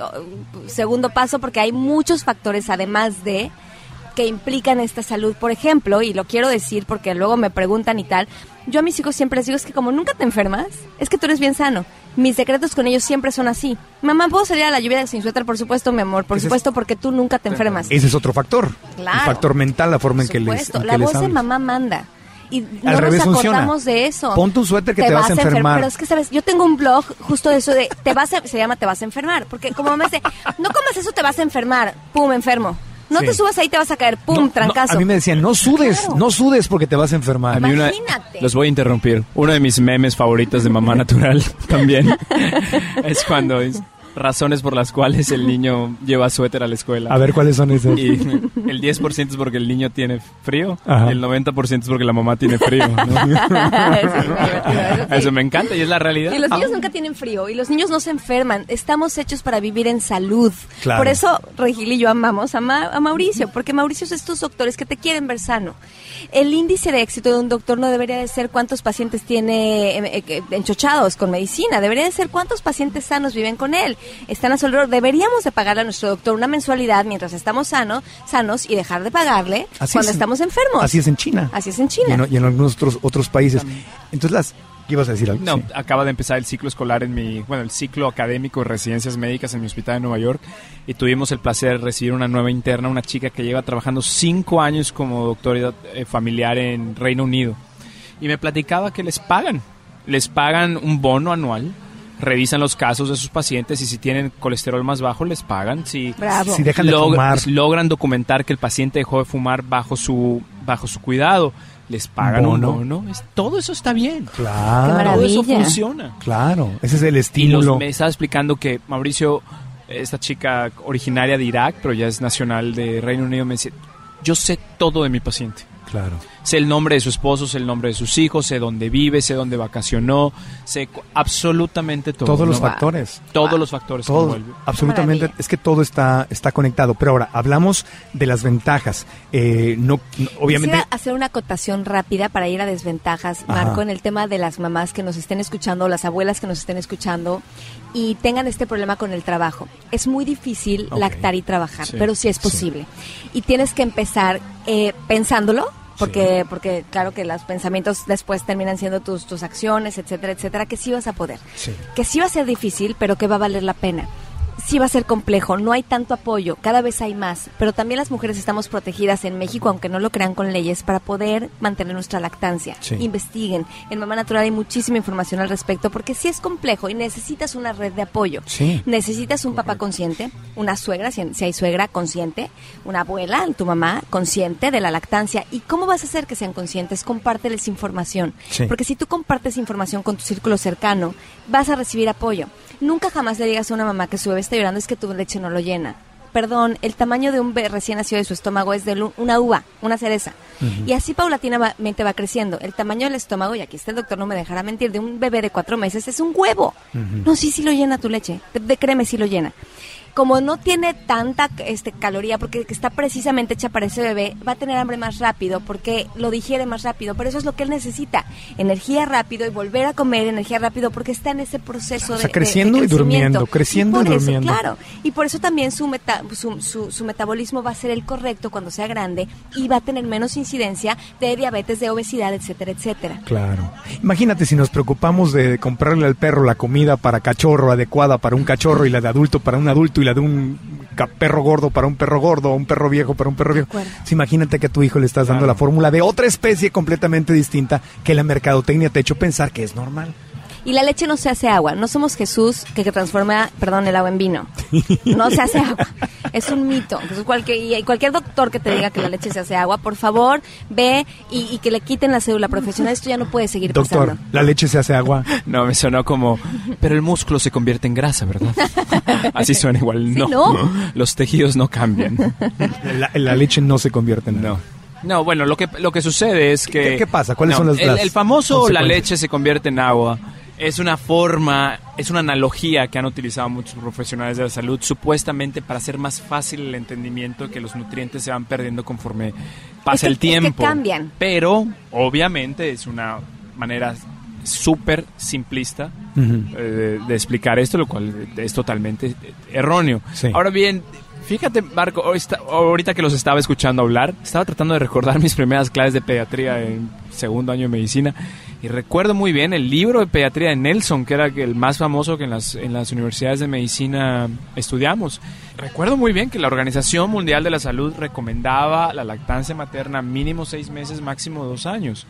segundo paso, porque hay muchos factores además de que implican esta salud. Por ejemplo, y lo quiero decir porque luego me preguntan y tal, yo a mis hijos siempre les digo, es que como nunca te enfermas, es que tú eres bien sano. Mis secretos con ellos siempre son así. Mamá, ¿puedo salir a la lluvia sin suéter? Por supuesto, mi amor, por Ese es- supuesto, porque tú nunca te enfermas. Ese es otro factor. Claro. El factor mental, la forma en que les, supuesto, en la que les voz de mamá manda. Y no Al revés nos funciona. acordamos de eso. Ponte un suéter que te vas a enfer- enfermar. Pero es que, ¿sabes? Yo tengo un blog justo de eso de, te vas a- se llama Te vas a enfermar. Porque como mamá dice, no comas eso, te vas a enfermar. Pum, enfermo. No Sí. te subas ahí, te vas a caer. Pum, No, a mí me decían, no sudes, Claro. no sudes porque te vas a enfermar. A mí una, Imagínate. los voy a interrumpir. Uno de mis memes favoritos de Mamá Natural <laughs> también <laughs> es cuando es razones por las cuales el niño <laughs> lleva suéter a la escuela. A ver cuáles son esas. Y el 10% es porque el niño tiene frío Ajá. y el 90% es porque la mamá tiene frío. <laughs> eso sí. Eso me encanta y es la realidad. Y los niños nunca tienen frío y los niños no se enferman. Estamos hechos para vivir en salud. Claro. Por eso Regil y yo amamos a, Ma- a Mauricio, porque Mauricio es estos doctores que te quieren ver sano. El índice de éxito de un doctor no debería de ser cuántos pacientes tiene eh, eh, enchochados con medicina, debería de ser cuántos pacientes sanos viven con él. Están a su alrededor. Deberíamos de pagarle a nuestro doctor una mensualidad mientras estamos sano, sanos y dejar de pagarle Así cuando es. estamos enfermos. Así es en China. Así es en China. Y en, y en algunos otros, otros países. Entonces, las, ¿qué ibas a decir algo? No, Sí. acaba de empezar el ciclo escolar en mi, bueno, el ciclo académico de residencias médicas en mi hospital de Nueva York y tuvimos el placer de recibir una nueva interna, una chica que lleva trabajando cinco años como doctora eh, familiar en Reino Unido. y me platicaba que les pagan. Les pagan un bono anual revisan los casos de sus pacientes y si tienen colesterol más bajo les pagan. Si, Bravo. Si dejan de log- fumar. logran documentar que el paciente dejó de fumar bajo su bajo su cuidado, les pagan Bono. un bono. Es- todo eso está bien. Claro. Todo eso funciona. claro. Ese es el Y los- estímulo. me estaba explicando que Mauricio, esta chica originaria de Irak, pero ya es nacional de Reino Unido, me dice, yo sé todo de mi paciente. Claro. Sé el nombre de su esposo, sé el nombre de sus hijos, sé dónde vive, sé dónde vacacionó, sé absolutamente todo. Todos los factores. Todos los factores que Todo, envuelven. absolutamente, es que todo está, está conectado. Pero ahora, hablamos de las ventajas. Eh, no, no- obviamente, Quisiera hacer una acotación rápida para ir a desventajas, Ajá. Marco, en el tema de las mamás que nos estén escuchando, las abuelas que nos estén escuchando y tengan este problema con el trabajo. Es muy difícil lactar y trabajar, Sí, pero sí es sí. posible. Y tienes que empezar eh, pensándolo. Porque, porque claro que los pensamientos después terminan siendo tus, tus acciones, etcétera, etcétera, que sí vas a poder. Sí. Que sí va a ser difícil, pero que va a valer la pena. Sí va a ser complejo, no hay tanto apoyo, cada vez hay más, pero también las mujeres estamos protegidas en México, aunque no lo crean con leyes, para poder mantener nuestra lactancia. Sí. Investiguen. En Mamá Natural hay muchísima información al respecto, porque sí es complejo y necesitas una red de apoyo. Sí. Necesitas un papá consciente, una suegra, si, hay suegra, consciente, una abuela, tu mamá, consciente de la lactancia. ¿Y cómo vas a hacer que sean conscientes? Compárteles información. Sí. Porque si tú compartes información con tu círculo cercano, vas a recibir apoyo. Nunca jamás le digas a una mamá que su bebé está llorando es que tu leche no lo llena. Perdón, el tamaño de un bebé recién nacido de su estómago es de una uva, una cereza. Y así paulatinamente va creciendo. El tamaño del estómago, y aquí está el doctor, no me dejará mentir, de un bebé de cuatro meses es un huevo. No, sí, sí lo llena tu leche. De, de créeme, sí lo llena. Como no tiene tanta este, caloría, porque está precisamente hecha para ese bebé, va a tener hambre más rápido, porque lo digiere más rápido. Pero eso es lo que él necesita. Energía rápido y volver a comer energía rápido, porque está en ese proceso O sea, de- de- creciendo de y durmiendo, creciendo y por eso, durmiendo. Claro, y por eso también su, meta- su, su- su metabolismo va a ser el correcto cuando sea grande y va a tener menos incidencia de diabetes, de obesidad, etcétera, etcétera. Claro. Imagínate si nos preocupamos de comprarle al perro la comida para cachorro adecuada para un cachorro y la de adulto para un adulto y la de un perro gordo para un perro gordo o un perro viejo para un perro viejo. imagínate que a tu hijo le estás dando Claro. la fórmula de otra especie completamente distinta que la mercadotecnia te ha hecho pensar que es normal. Y la leche no se hace agua. No somos Jesús que, que transforma, perdón, el agua en vino. No se hace agua. <laughs> Es un mito. Entonces, cualquier, y cualquier doctor que te diga que la leche se hace agua, por favor, ve y, y que le quiten la cédula profesional. Esto ya no puede seguir Doctor, pasando. la leche se hace agua. <laughs> No, me sonó como, pero el músculo se convierte en grasa, ¿verdad? <laughs> Así suena igual. No, ¿no? los tejidos no cambian. La, la leche no se convierte en No. No, bueno, lo que, lo que sucede es que... ¿Qué- qué pasa? ¿Cuáles No, son las- el, las el famoso la leche se convierte en agua es una forma, es una analogía que han utilizado muchos profesionales de la salud, supuestamente para hacer más fácil el entendimiento que los nutrientes se van perdiendo conforme pasa Es que- el es que tiempo. cambian. Pero, obviamente, es una manera súper simplista eh, de, de explicar esto, lo cual es totalmente erróneo. Sí. Ahora bien, fíjate, Marco, ahorita que los estaba escuchando hablar, estaba tratando de recordar <laughs> mis primeras clases de pediatría en segundo año de medicina y recuerdo muy bien el libro de pediatría de Nelson, que era el más famoso que en las, en las universidades de medicina estudiamos. Recuerdo muy bien que la Organización Mundial de la Salud recomendaba la lactancia materna mínimo seis meses, máximo dos años.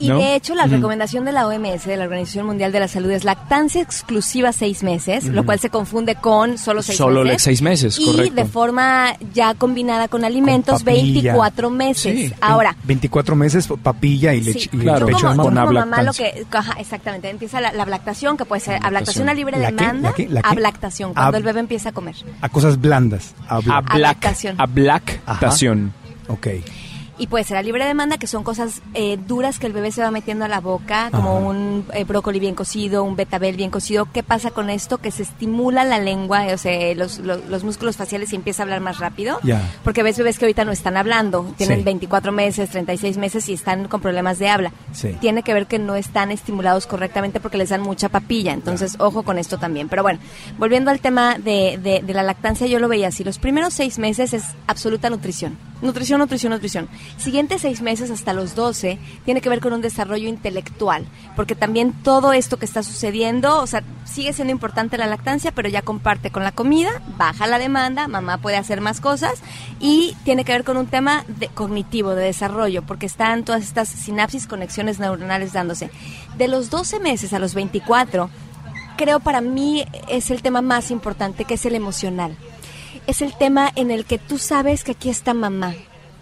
Y ¿no? de hecho, la recomendación de la OMS, de la Organización Mundial de la Salud, es lactancia exclusiva seis meses, lo cual se confunde con solo seis Solo meses. seis meses, y correcto. de forma ya combinada con alimentos, papilla. 24 meses. Sí, Ahora, 24 meses, papilla y Sí, leche. y claro. pecho como, mamá. como mamá lo que, ajá, exactamente, empieza la, la lactación, que puede ser Ablactación. ablactación a libre ¿La qué? demanda, ¿La qué? ¿La qué? ablactación, cuando Ab- el bebé empieza a comer. A cosas blandas. A black, Ablactación. a blactación. ok. Y puede ser a libre demanda, que son cosas eh, duras que el bebé se va metiendo a la boca, como Ajá. un eh, brócoli bien cocido, un betabel bien cocido. ¿Qué pasa con esto? Que se estimula la lengua, o sea, los, los, los músculos faciales y empieza a hablar más rápido. Porque ves bebés que ahorita no están hablando, tienen Sí. 24 meses, 36 meses y están con problemas de habla. Sí. Tiene que ver que no están estimulados correctamente porque les dan mucha papilla. Entonces, ojo con esto también. Pero bueno, volviendo al tema de, de, de la lactancia, yo lo veía así. Los primeros seis meses es absoluta nutrición. Nutrición, nutrición, nutrición. Siguientes seis meses hasta los 12 tiene que ver con un desarrollo intelectual, porque también todo esto que está sucediendo, o sea, sigue siendo importante la lactancia, pero ya comparte con la comida, baja la demanda, mamá puede hacer más cosas y tiene que ver con un tema de, cognitivo, de desarrollo, porque están todas estas sinapsis, conexiones neuronales dándose. De los 12 meses a los 24, creo para mí es el tema más importante, que es el emocional es el tema en el que tú sabes que aquí está mamá,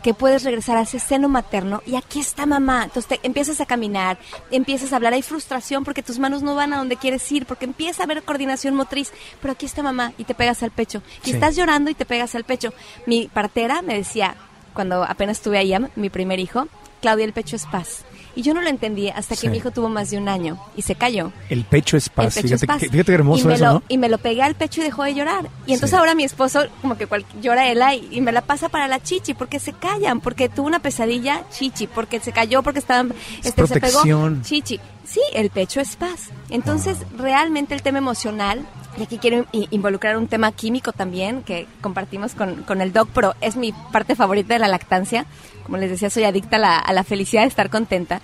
que puedes regresar a ese seno materno y aquí está mamá. Entonces te empiezas a caminar, empiezas a hablar, hay frustración porque tus manos no van a donde quieres ir, porque empieza a haber coordinación motriz, pero aquí está mamá y te pegas al pecho. Y estás llorando y te pegas al pecho. Mi partera me decía, cuando apenas tuve a mi primer hijo, Claudia, el pecho es paz. Y yo no lo entendí hasta que mi hijo tuvo más de un año y se cayó. El pecho es paz. fíjate, qué hermoso y eso, lo, Y me lo pegué al pecho y dejó de llorar. Y entonces ahora mi esposo como que llora él y, y, me la pasa para la chichi porque se callan, porque tuvo una pesadilla chichi, porque se cayó, porque estaban, este, se pegó chichi. Sí, el pecho es paz. Entonces, realmente el tema emocional y aquí quiero involucrar un tema químico también que compartimos con, con, el doc, pero es mi parte favorita de la lactancia. Como les decía, soy adicta a la, a la felicidad de estar contenta.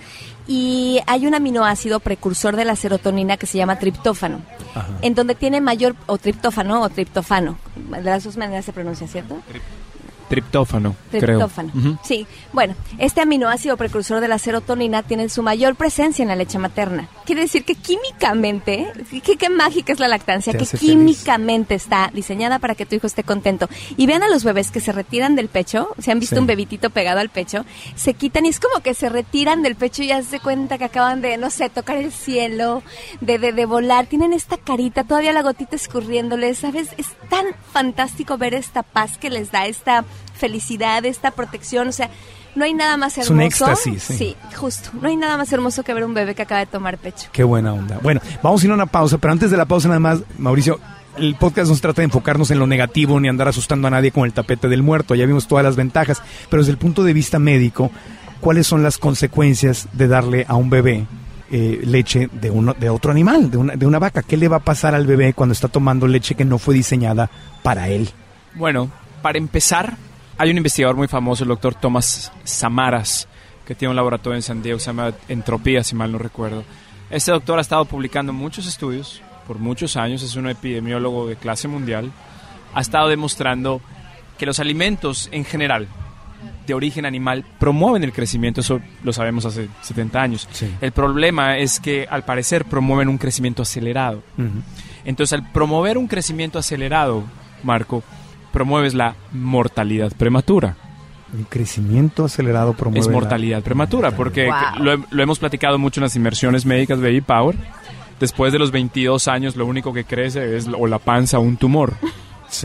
Y hay un aminoácido precursor de la serotonina que se llama triptófano, en donde tiene mayor, o triptófano o triptofano, de las dos maneras se pronuncia, ¿cierto? Triptófano, Triptófano. Sí. Bueno, este aminoácido precursor de la serotonina tiene su mayor presencia en la leche materna. Quiere decir que químicamente, qué, mágica es la lactancia, que químicamente está diseñada para que tu hijo esté contento. Y vean a los bebés que se retiran del pecho, se han visto un bebitito pegado al pecho, se quitan y es como que se retiran del pecho y ya se cuenta que acaban de, no sé, tocar el cielo, de, de, de volar. Tienen esta carita, todavía la gotita escurriéndoles, ¿sabes? Es tan fantástico ver esta paz que les da esta felicidad, esta protección, o sea, no hay nada más hermoso. Es un éxtasis, sí. justo. No hay nada más hermoso que ver un bebé que acaba de tomar pecho. Qué buena onda. Bueno, vamos a ir a una pausa, pero antes de la pausa nada más, Mauricio, el podcast no se trata de enfocarnos en lo negativo ni andar asustando a nadie con el tapete del muerto. Ya vimos todas las ventajas, pero desde el punto de vista médico, ¿cuáles son las consecuencias de darle a un bebé eh, leche de, uno, de otro animal, de una, de una vaca? ¿Qué le va a pasar al bebé cuando está tomando leche que no fue diseñada para él? Bueno, para empezar, hay un investigador muy famoso, el doctor Thomas Samaras, que tiene un laboratorio en San Diego, se llama Entropía, si mal no recuerdo. Este doctor ha estado publicando muchos estudios por muchos años, es un epidemiólogo de clase mundial, ha estado demostrando que los alimentos en general de origen animal promueven el crecimiento, eso lo sabemos hace 70 años. El problema es que al parecer promueven un crecimiento acelerado. Entonces al promover un crecimiento acelerado, Marco, promueves la mortalidad prematura. El crecimiento acelerado promueve. Es mortalidad prematura, porque lo, hemos platicado mucho en las inmersiones médicas Baby Power. Después de los 22 años, lo único que crece es o la panza o un tumor.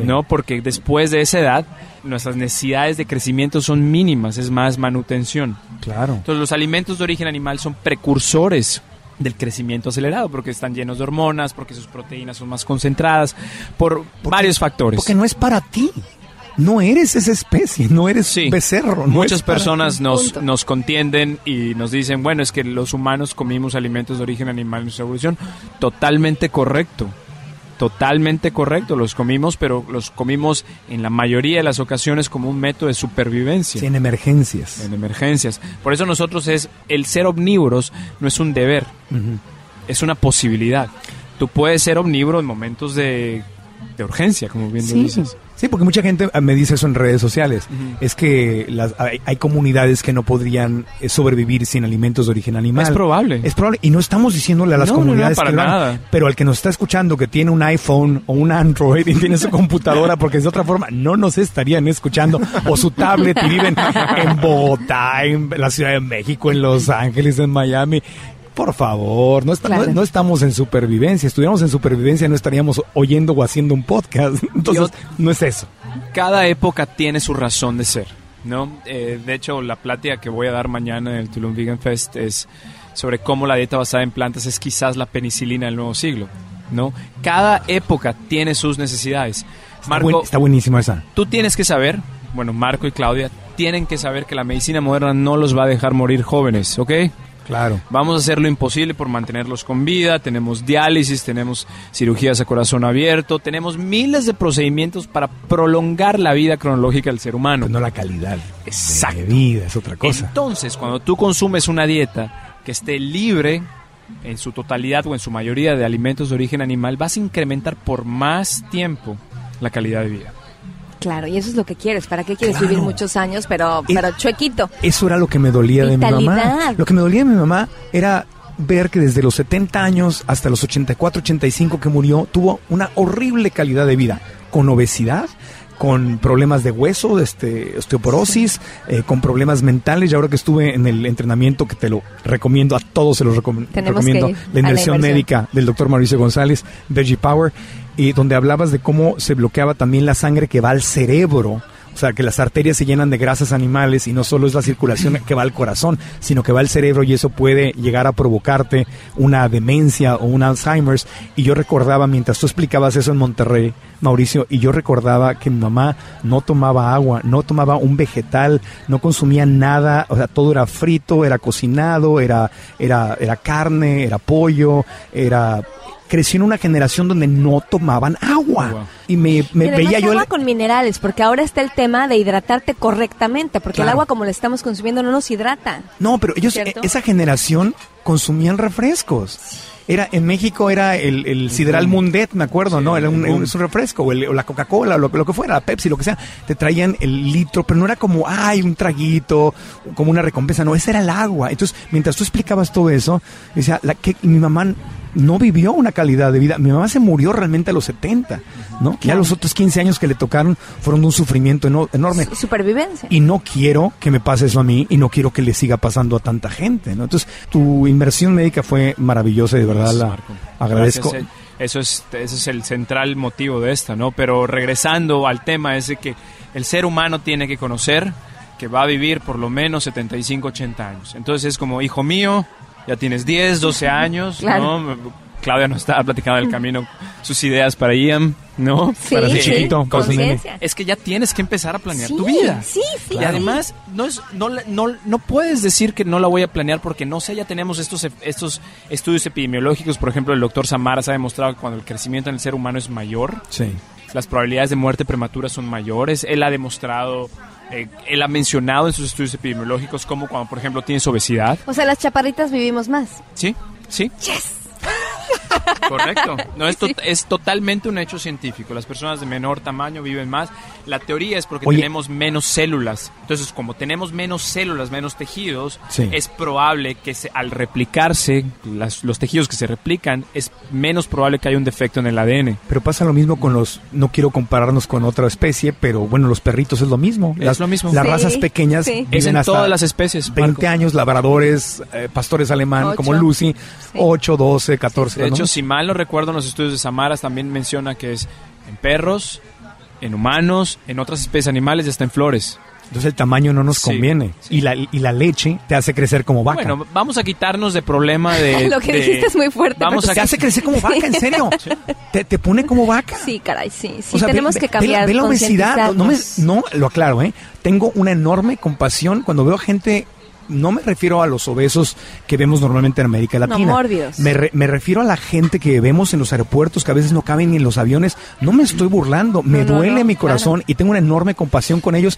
¿No? Porque después de esa edad, nuestras necesidades de crecimiento son mínimas, es más manutención. Claro. Entonces, los alimentos de origen animal son precursores del crecimiento acelerado, porque están llenos de hormonas, porque sus proteínas son más concentradas, por varios factores. Porque no es para ti. No eres esa especie, no eres becerro. Muchas personas nos, nos contienden y nos dicen, bueno, es que los humanos comimos alimentos de origen animal en nuestra evolución. Totalmente correcto totalmente correcto, los comimos, pero los comimos en la mayoría de las ocasiones como un método de supervivencia. en emergencias. En emergencias. Por eso nosotros es, el ser omnívoros no es un deber, es una posibilidad. Tú puedes ser omnívoro en momentos de, de urgencia, como bien dices. Sí, porque mucha gente me dice eso en redes sociales. Es que las, hay, comunidades que no podrían eh, sobrevivir sin alimentos de origen animal. Es probable. Es probable. Y no estamos diciéndole a las comunidades para que nada. pero al que nos está escuchando que tiene un iPhone o un Android y tiene su <laughs> computadora, porque de otra forma no nos estarían escuchando, o su tablet y viven en Bogotá, en la Ciudad de México, en Los Ángeles, en Miami por favor, no, no, estamos en supervivencia. Si estuviéramos en supervivencia no estaríamos oyendo o haciendo un podcast. <laughs> Entonces, no es eso. Cada época tiene su razón de ser, ¿no? Eh, de hecho, la plática que voy a dar mañana en el Tulum Vegan Fest es sobre cómo la dieta basada en plantas es quizás la penicilina del nuevo siglo, ¿no? Cada época tiene sus necesidades. Marco, está buenísima esa. Tú tienes que saber, bueno, Marco y Claudia tienen que saber que la medicina moderna no los va a dejar morir jóvenes, ¿ok? Claro. Vamos a hacer lo imposible por mantenerlos con vida. Tenemos diálisis, tenemos cirugías a corazón abierto, tenemos miles de procedimientos para prolongar la vida cronológica del ser humano. Pues no la calidad Exacto. de vida, es otra cosa. Entonces, cuando tú consumes una dieta que esté libre en su totalidad o en su mayoría de alimentos de origen animal, vas a incrementar por más tiempo la calidad de vida. Claro, y eso es lo que quieres. ¿Para qué quieres Claro. vivir muchos años, pero, pero chuequito? Eso era lo que me dolía de mi mamá. Lo que me dolía de mi mamá era ver que desde los 70 años hasta los 84, 85 que murió, tuvo una horrible calidad de vida, con obesidad, con problemas de hueso, este, osteoporosis, eh, con problemas mentales. Y ahora que estuve en el entrenamiento, que te lo recomiendo, a todos se los recom- Tenemos recomiendo, la inversión. médica del doctor Mauricio González, Veggie Power, y donde hablabas de cómo se bloqueaba también la sangre que va al cerebro. O sea, que las arterias se llenan de grasas animales y no solo es la circulación que va al corazón, sino que va al cerebro y eso puede llegar a provocarte una demencia o un Alzheimer's. Y yo recordaba, mientras tú explicabas eso en Monterrey, Mauricio, y yo recordaba que mi mamá no tomaba agua, no tomaba un vegetal, no consumía nada, o sea, todo era frito, era cocinado, era, era, era carne, era pollo, era creció en una generación donde no tomaban agua. Y me, me Y veía yo... agua el- con minerales, porque ahora está el tema de hidratarte correctamente, porque el agua como la estamos consumiendo no nos hidrata. No, pero ellos, ¿Cierto? e- esa generación consumían refrescos. Era, en México era el, el Sidral Mundet, me acuerdo, Sí, ¿no? Era un, refresco, o, el- o la Coca-Cola, o lo, lo que fuera, la Pepsi, lo que sea. Te traían el litro, pero no era como, ay, un traguito, como una recompensa, no, ese era el agua. Entonces, mientras tú explicabas todo eso, decía, la, que mi mamá no vivió una calidad de vida. Mi mamá se murió realmente a los 70, ¿no? Ya los otros 15 años que le tocaron fueron de un sufrimiento eno- enorme. Su- Supervivencia. Y no quiero que me pase eso a mí y no quiero que le siga pasando a tanta gente, ¿no? Entonces, tu inversión médica fue maravillosa y de verdad la Marco. agradezco. Gracias, eh. Eso es, ese es el central motivo de esta, ¿no? Pero regresando al tema es de que el ser humano tiene que conocer que va a vivir por lo menos 75, 80 años. Entonces es como, hijo mío, ya tienes 10, 12 años, Claro. ¿no? Claudia nos estaba platicando del camino, sus ideas para Ian, ¿no? Sí, para ese sí, chiquito. Es que ya tienes que empezar a planear Sí, tu vida. sí, sí, Y además, no, es, no, la- no, no puedes decir que no la voy a planear porque no sé, ya tenemos estos, ef- estos estudios epidemiológicos. Por ejemplo, el doctor Samaras ha demostrado que cuando el crecimiento en el ser humano es mayor, Sí. las probabilidades de muerte prematura son mayores. Él ha demostrado, eh, él ha mencionado en sus estudios epidemiológicos como cuando, por ejemplo, tienes obesidad. O sea, las chaparritas vivimos más. Sí, sí. Correcto. No, es, to- es totalmente un hecho científico. Las personas de menor tamaño viven más. La teoría es porque Oye. tenemos menos células. Entonces, como tenemos menos células, menos tejidos, Sí. es probable que se- al replicarse, las- los tejidos que se replican, es menos probable que haya un defecto en el ADN. Pero pasa lo mismo con los, no quiero compararnos con otra especie, pero bueno, los perritos es lo mismo. Es lo mismo. Las Sí, razas pequeñas sí. viven Es en hasta todas las especies. 20 Marco. años, labradores, eh, pastores alemán, Ocho. como Lucy, 8, 12, 14. De hecho, si mal no recuerdo, en los estudios de Samaras también menciona que es en perros, en humanos, en otras especies animales y hasta en flores. Entonces el tamaño no nos Sí, conviene. sí. Y, la, y la leche te hace crecer como vaca. Bueno, vamos a quitarnos de problema de... <laughs> Lo que de- dijiste es muy fuerte, Vamos a te hace crecer como vaca, en serio. <laughs> Te, te pone como vaca. Sí, caray, sí. Sí, O sea, ve- tenemos ve- que ve la- cambiar. Ve la, obesidad. No, me- no, lo aclaro, ¿eh? Tengo una enorme compasión cuando veo gente. No me refiero a los obesos que vemos normalmente en América Latina. mórbidos. Me, re- me refiero a la gente que vemos en los aeropuertos que a veces no caben ni en los aviones. No me estoy burlando. Me No, no, duele no, mi corazón y tengo una enorme compasión con ellos.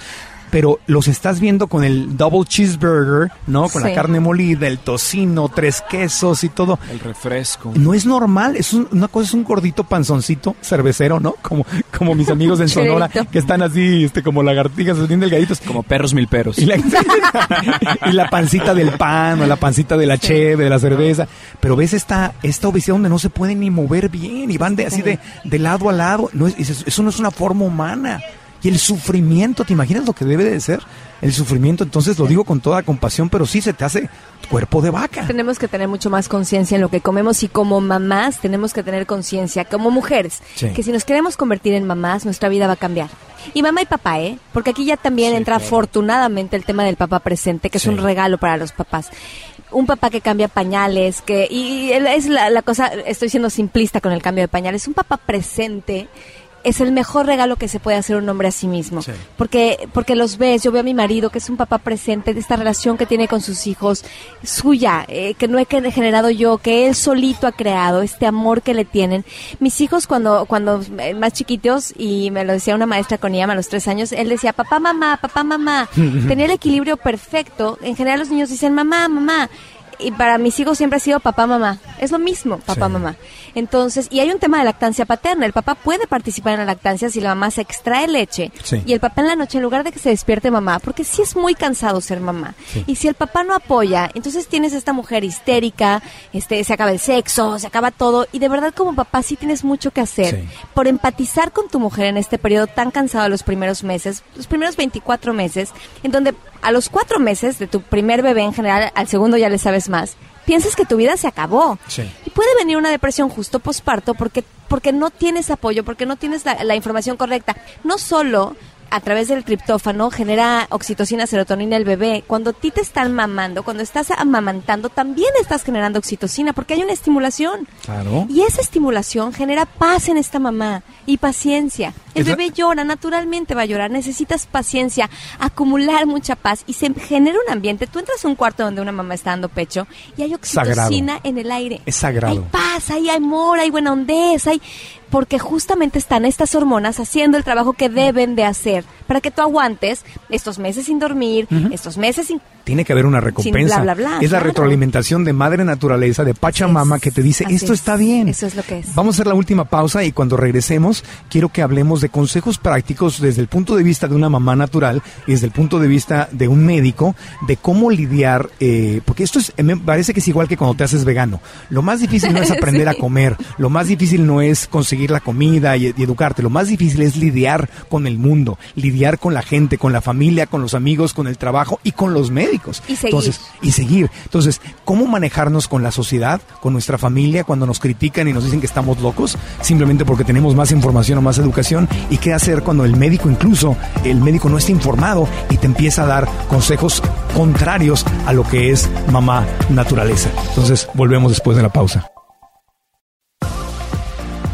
Pero los estás viendo con el double cheeseburger, ¿no? Con la Sí. carne molida, el tocino, tres quesos y todo. El refresco. No es normal, es un- una cosa, es un gordito panzoncito cervecero, ¿no? Como, como mis amigos en <laughs> Sonora, que están así, este, como lagartijas, bien delgaditos. Como perros mil peros. Y la, <laughs> y la pancita del pan, o la pancita de la cheve, de la cerveza. Pero ves esta, esta obesidad donde no se pueden ni mover bien y van de, así de, de lado a lado. No es, eso no es una forma humana. Y el sufrimiento, ¿te imaginas lo que debe de ser? El sufrimiento, entonces lo digo con toda compasión, pero sí se te hace cuerpo de vaca. Tenemos que tener mucho más conciencia en lo que comemos y como mamás tenemos que tener conciencia, como mujeres, Sí. que si nos queremos convertir en mamás, nuestra vida va a cambiar. Y mamá y papá, ¿eh? Porque aquí ya también Sí, entra claro. afortunadamente el tema del papá presente, que Sí. es un regalo para los papás. Un papá que cambia pañales, que y es la, la cosa, estoy siendo simplista con el cambio de pañales, un papá presente es el mejor regalo que se puede hacer un hombre a sí mismo. Sí. Porque, porque los ves, yo veo a mi marido, que es un papá presente, de esta relación que tiene con sus hijos, suya, eh, que no he generado yo, que él solito ha creado, este amor que le tienen. Mis hijos cuando, cuando eh, más chiquitos, y me lo decía una maestra con IAM a los tres años, él decía, papá, mamá, papá, mamá. <laughs> Tenía el equilibrio perfecto. En general los niños dicen, mamá, mamá. Y para mis hijos siempre ha sido papá, mamá. Es lo mismo, papá, Sí. mamá. Entonces, y hay un tema de lactancia paterna. El papá puede participar en la lactancia si la mamá se extrae leche. Sí. Y el papá en la noche, en lugar de que se despierte mamá, porque sí es muy cansado ser mamá. Sí. Y si el papá no apoya, entonces tienes esta mujer histérica, este, se acaba el sexo, se acaba todo. Y de verdad, como papá, sí tienes mucho que hacer Sí. por empatizar con tu mujer en este periodo tan cansado de los primeros meses, los primeros 24 meses, en donde a los cuatro meses de tu primer bebé en general, al segundo ya le sabes más, piensas que tu vida se acabó. Sí. Y puede venir una depresión justo posparto porque, porque no tienes apoyo, porque no tienes la, la información correcta. No solo a través del triptófano genera oxitocina, serotonina el bebé. Cuando a ti te están mamando, cuando estás amamantando, también estás generando oxitocina porque hay una estimulación. Claro. Y esa estimulación genera paz en esta mamá y paciencia. El bebé llora, naturalmente va a llorar. Necesitas paciencia, acumular mucha paz y se genera un ambiente. Tú entras a un cuarto donde una mamá está dando pecho y hay Sagrado. oxitocina en el aire. Es sagrado. Hay paz, hay amor, hay buena hondez, hay porque justamente están estas hormonas haciendo el trabajo que deben de hacer para que tú aguantes estos meses sin dormir, estos meses sin Tiene que haber una recompensa. bla, bla, bla, es la retroalimentación de madre naturaleza, de Pachamama, que te dice, esto es. está bien. Eso es lo que es. Vamos a hacer la última pausa y cuando regresemos, quiero que hablemos de consejos prácticos desde el punto de vista de una mamá natural y desde el punto de vista de un médico, de cómo lidiar, eh, porque esto es, me parece que es igual que cuando te haces vegano. Lo más difícil no es <laughs> aprender a comer, lo más difícil no es conseguir la comida y, y educarte, lo más difícil es lidiar con el mundo, lidiar con la gente, con la familia, con los amigos, con el trabajo y con los médicos. Y seguir. Entonces, y seguir. Entonces, ¿cómo manejarnos con la sociedad, con nuestra familia, cuando nos critican y nos dicen que estamos locos, simplemente porque tenemos más información o más educación? ¿Y qué hacer cuando el médico, incluso el médico no está informado y te empieza a dar consejos contrarios a lo que es mamá naturaleza? Entonces, volvemos después de la pausa.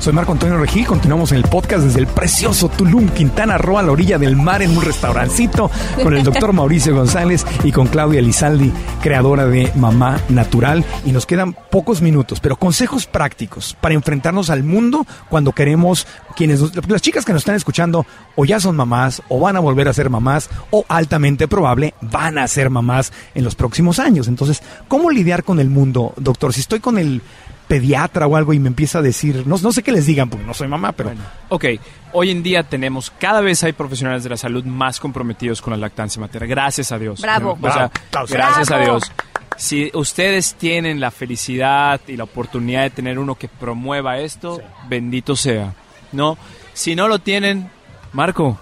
Soy Marco Antonio Regil, continuamos en el podcast desde el precioso Tulum, Quintana Roo, a la orilla del mar, en un restaurancito, con el doctor <laughs> Mauricio González y con Claudia Lizaldi, creadora de Mamá Natural. Y nos quedan pocos minutos, pero consejos prácticos para enfrentarnos al mundo cuando queremos, quienes, las chicas que nos están escuchando, o ya son mamás, o van a volver a ser mamás, o altamente probable, van a ser mamás en los próximos años. Entonces, ¿cómo lidiar con el mundo, doctor? Si estoy con el pediatra o algo y me empieza a decir, no, no sé qué les digan porque no soy mamá, pero Ok, hoy en día tenemos, cada vez hay profesionales de la salud más comprometidos con la lactancia materna. Gracias a Dios. Bravo. O sea, Bravo. gracias a. Dios. Si ustedes tienen la felicidad y la oportunidad de tener uno que promueva esto, bendito sea. ¿No? Si no lo tienen, Marco,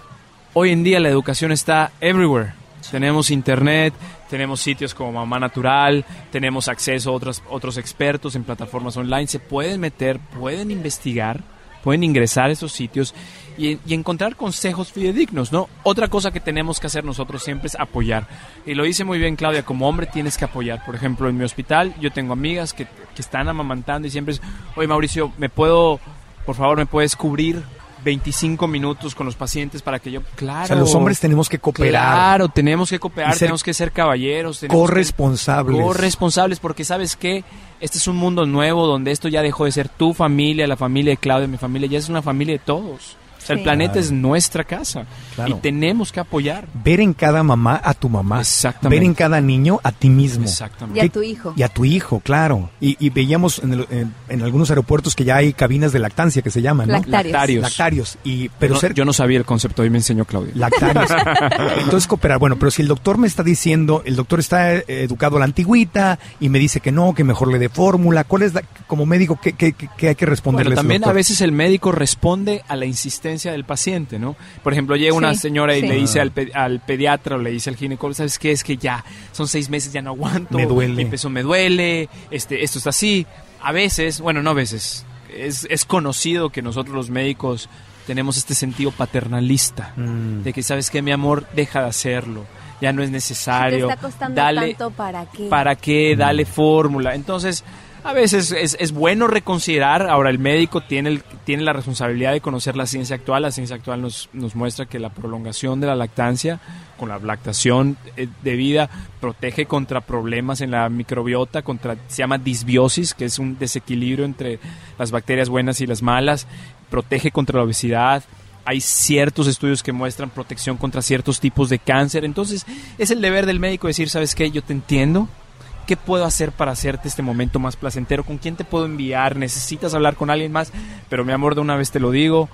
hoy en día la educación está everywhere. Tenemos internet, tenemos sitios como Mamá Natural, tenemos acceso a otros, otros expertos en plataformas online. Se pueden meter, pueden investigar, pueden ingresar a esos sitios y, y encontrar consejos fidedignos, ¿no? Otra cosa que tenemos que hacer nosotros siempre es apoyar. Y lo dice muy bien Claudia, como hombre tienes que apoyar. Por ejemplo, en mi hospital yo tengo amigas que, que están amamantando y siempre es, oye Mauricio, ¿me puedo, por favor, me puedes cubrir 25 minutos con los pacientes para que yo... Claro. o sea, los hombres tenemos que cooperar, Claro, tenemos que cooperar, ser tenemos que ser caballeros. que- corresponsables. corresponsables, porque sabes que este es un mundo nuevo donde esto ya dejó de ser tu familia, la familia de Claudia, mi familia, ya es una familia de todos. O sea, el planeta Claro. es nuestra casa Claro. y tenemos que apoyar. Ver en cada mamá a tu mamá. Exactamente. Ver en cada niño a ti mismo. Exactamente. Y a ¿Qué- tu hijo. Y a tu hijo, claro. Y, y veíamos en, el- en- en algunos aeropuertos que ya hay cabinas de lactancia que se llaman, ¿no? Lactarios. Lactarios. Lactarios. Y, pero No, ser yo no sabía el concepto, hoy me enseñó Claudia. lactarios. <laughs> Entonces cooperar. Bueno, pero si el doctor me está diciendo, el doctor está eh, educado a la antigüita y me dice que no, que mejor le dé fórmula, ¿cuál es la, como médico, qué, qué- qué- qué hay que responderle Bueno, también a veces el médico responde a la insistencia del paciente, ¿no? Por ejemplo, llega una Sí, señora y sí. le dice al, pe- al pediatra o le dice al ginecólogo, ¿sabes qué? Es que ya son seis meses, ya no aguanto. Me duele. Mi peso me duele, este, esto está así. A veces, bueno, no a veces, es, es conocido que nosotros los médicos tenemos este sentido paternalista. Mm. De que, ¿sabes qué? Mi amor, deja de hacerlo. Ya no es Si te necesario. está costando Dale, tanto, ¿para qué? ¿Para qué? Dale fórmula. Entonces, A veces es, bueno reconsiderar, ahora el médico tiene, el, tiene la responsabilidad de conocer la ciencia actual, la ciencia actual nos, nos muestra que la prolongación de la lactancia con la lactación eh, de vida protege contra problemas en la microbiota, contra, se llama disbiosis, que es un desequilibrio entre las bacterias buenas y las malas, protege contra la obesidad, hay ciertos estudios que muestran protección contra ciertos tipos de cáncer. Entonces, es el deber del médico decir, ¿sabes qué? Yo te entiendo. ¿Qué puedo hacer para hacerte este momento más placentero? ¿Con quién te puedo enviar? ¿Necesitas hablar con alguien más? Pero mi amor, de una vez te lo digo,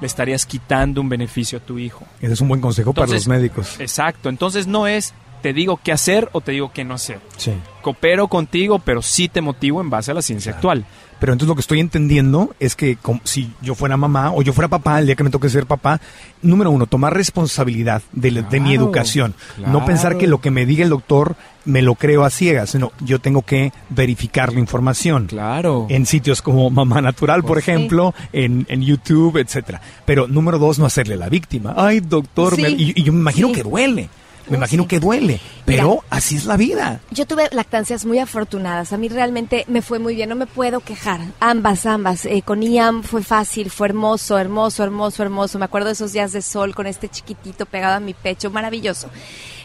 le estarías quitando un beneficio a tu hijo. Ese es un buen consejo para los médicos. Exacto. Entonces no es te digo qué hacer o te digo qué no hacer. Sí. Coopero contigo, pero sí te motivo en base a la ciencia actual. Pero entonces lo que estoy entendiendo es que si yo fuera mamá o yo fuera papá el día que me toque ser papá, número uno, tomar responsabilidad de, mi educación. No pensar que lo que me diga el doctor me lo creo a ciegas, sino yo tengo que verificar la información. Claro. En sitios como Mamá Natural, por pues ejemplo, en, en, YouTube, etcétera. Pero número dos, no hacerle la víctima. Ay, doctor, y, yo me imagino que duele. Me imagino que duele, pero así es la vida. Yo tuve lactancias muy afortunadas. A mí realmente me fue muy bien, no me puedo quejar. Ambas, ambas. Eh, con Iam fue fácil, fue hermoso, hermoso, hermoso, hermoso. Me acuerdo de esos días de sol con este chiquitito pegado a mi pecho, maravilloso.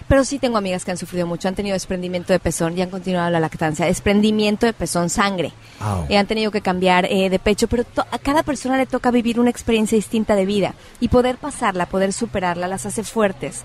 Pero sí tengo amigas que han sufrido mucho, han tenido desprendimiento de pezón y han continuado la lactancia. Desprendimiento de pezón, sangre. Y han tenido que cambiar eh, de pecho, pero a cada persona le toca vivir una experiencia distinta de vida y poder pasarla, poder superarla, las hace fuertes.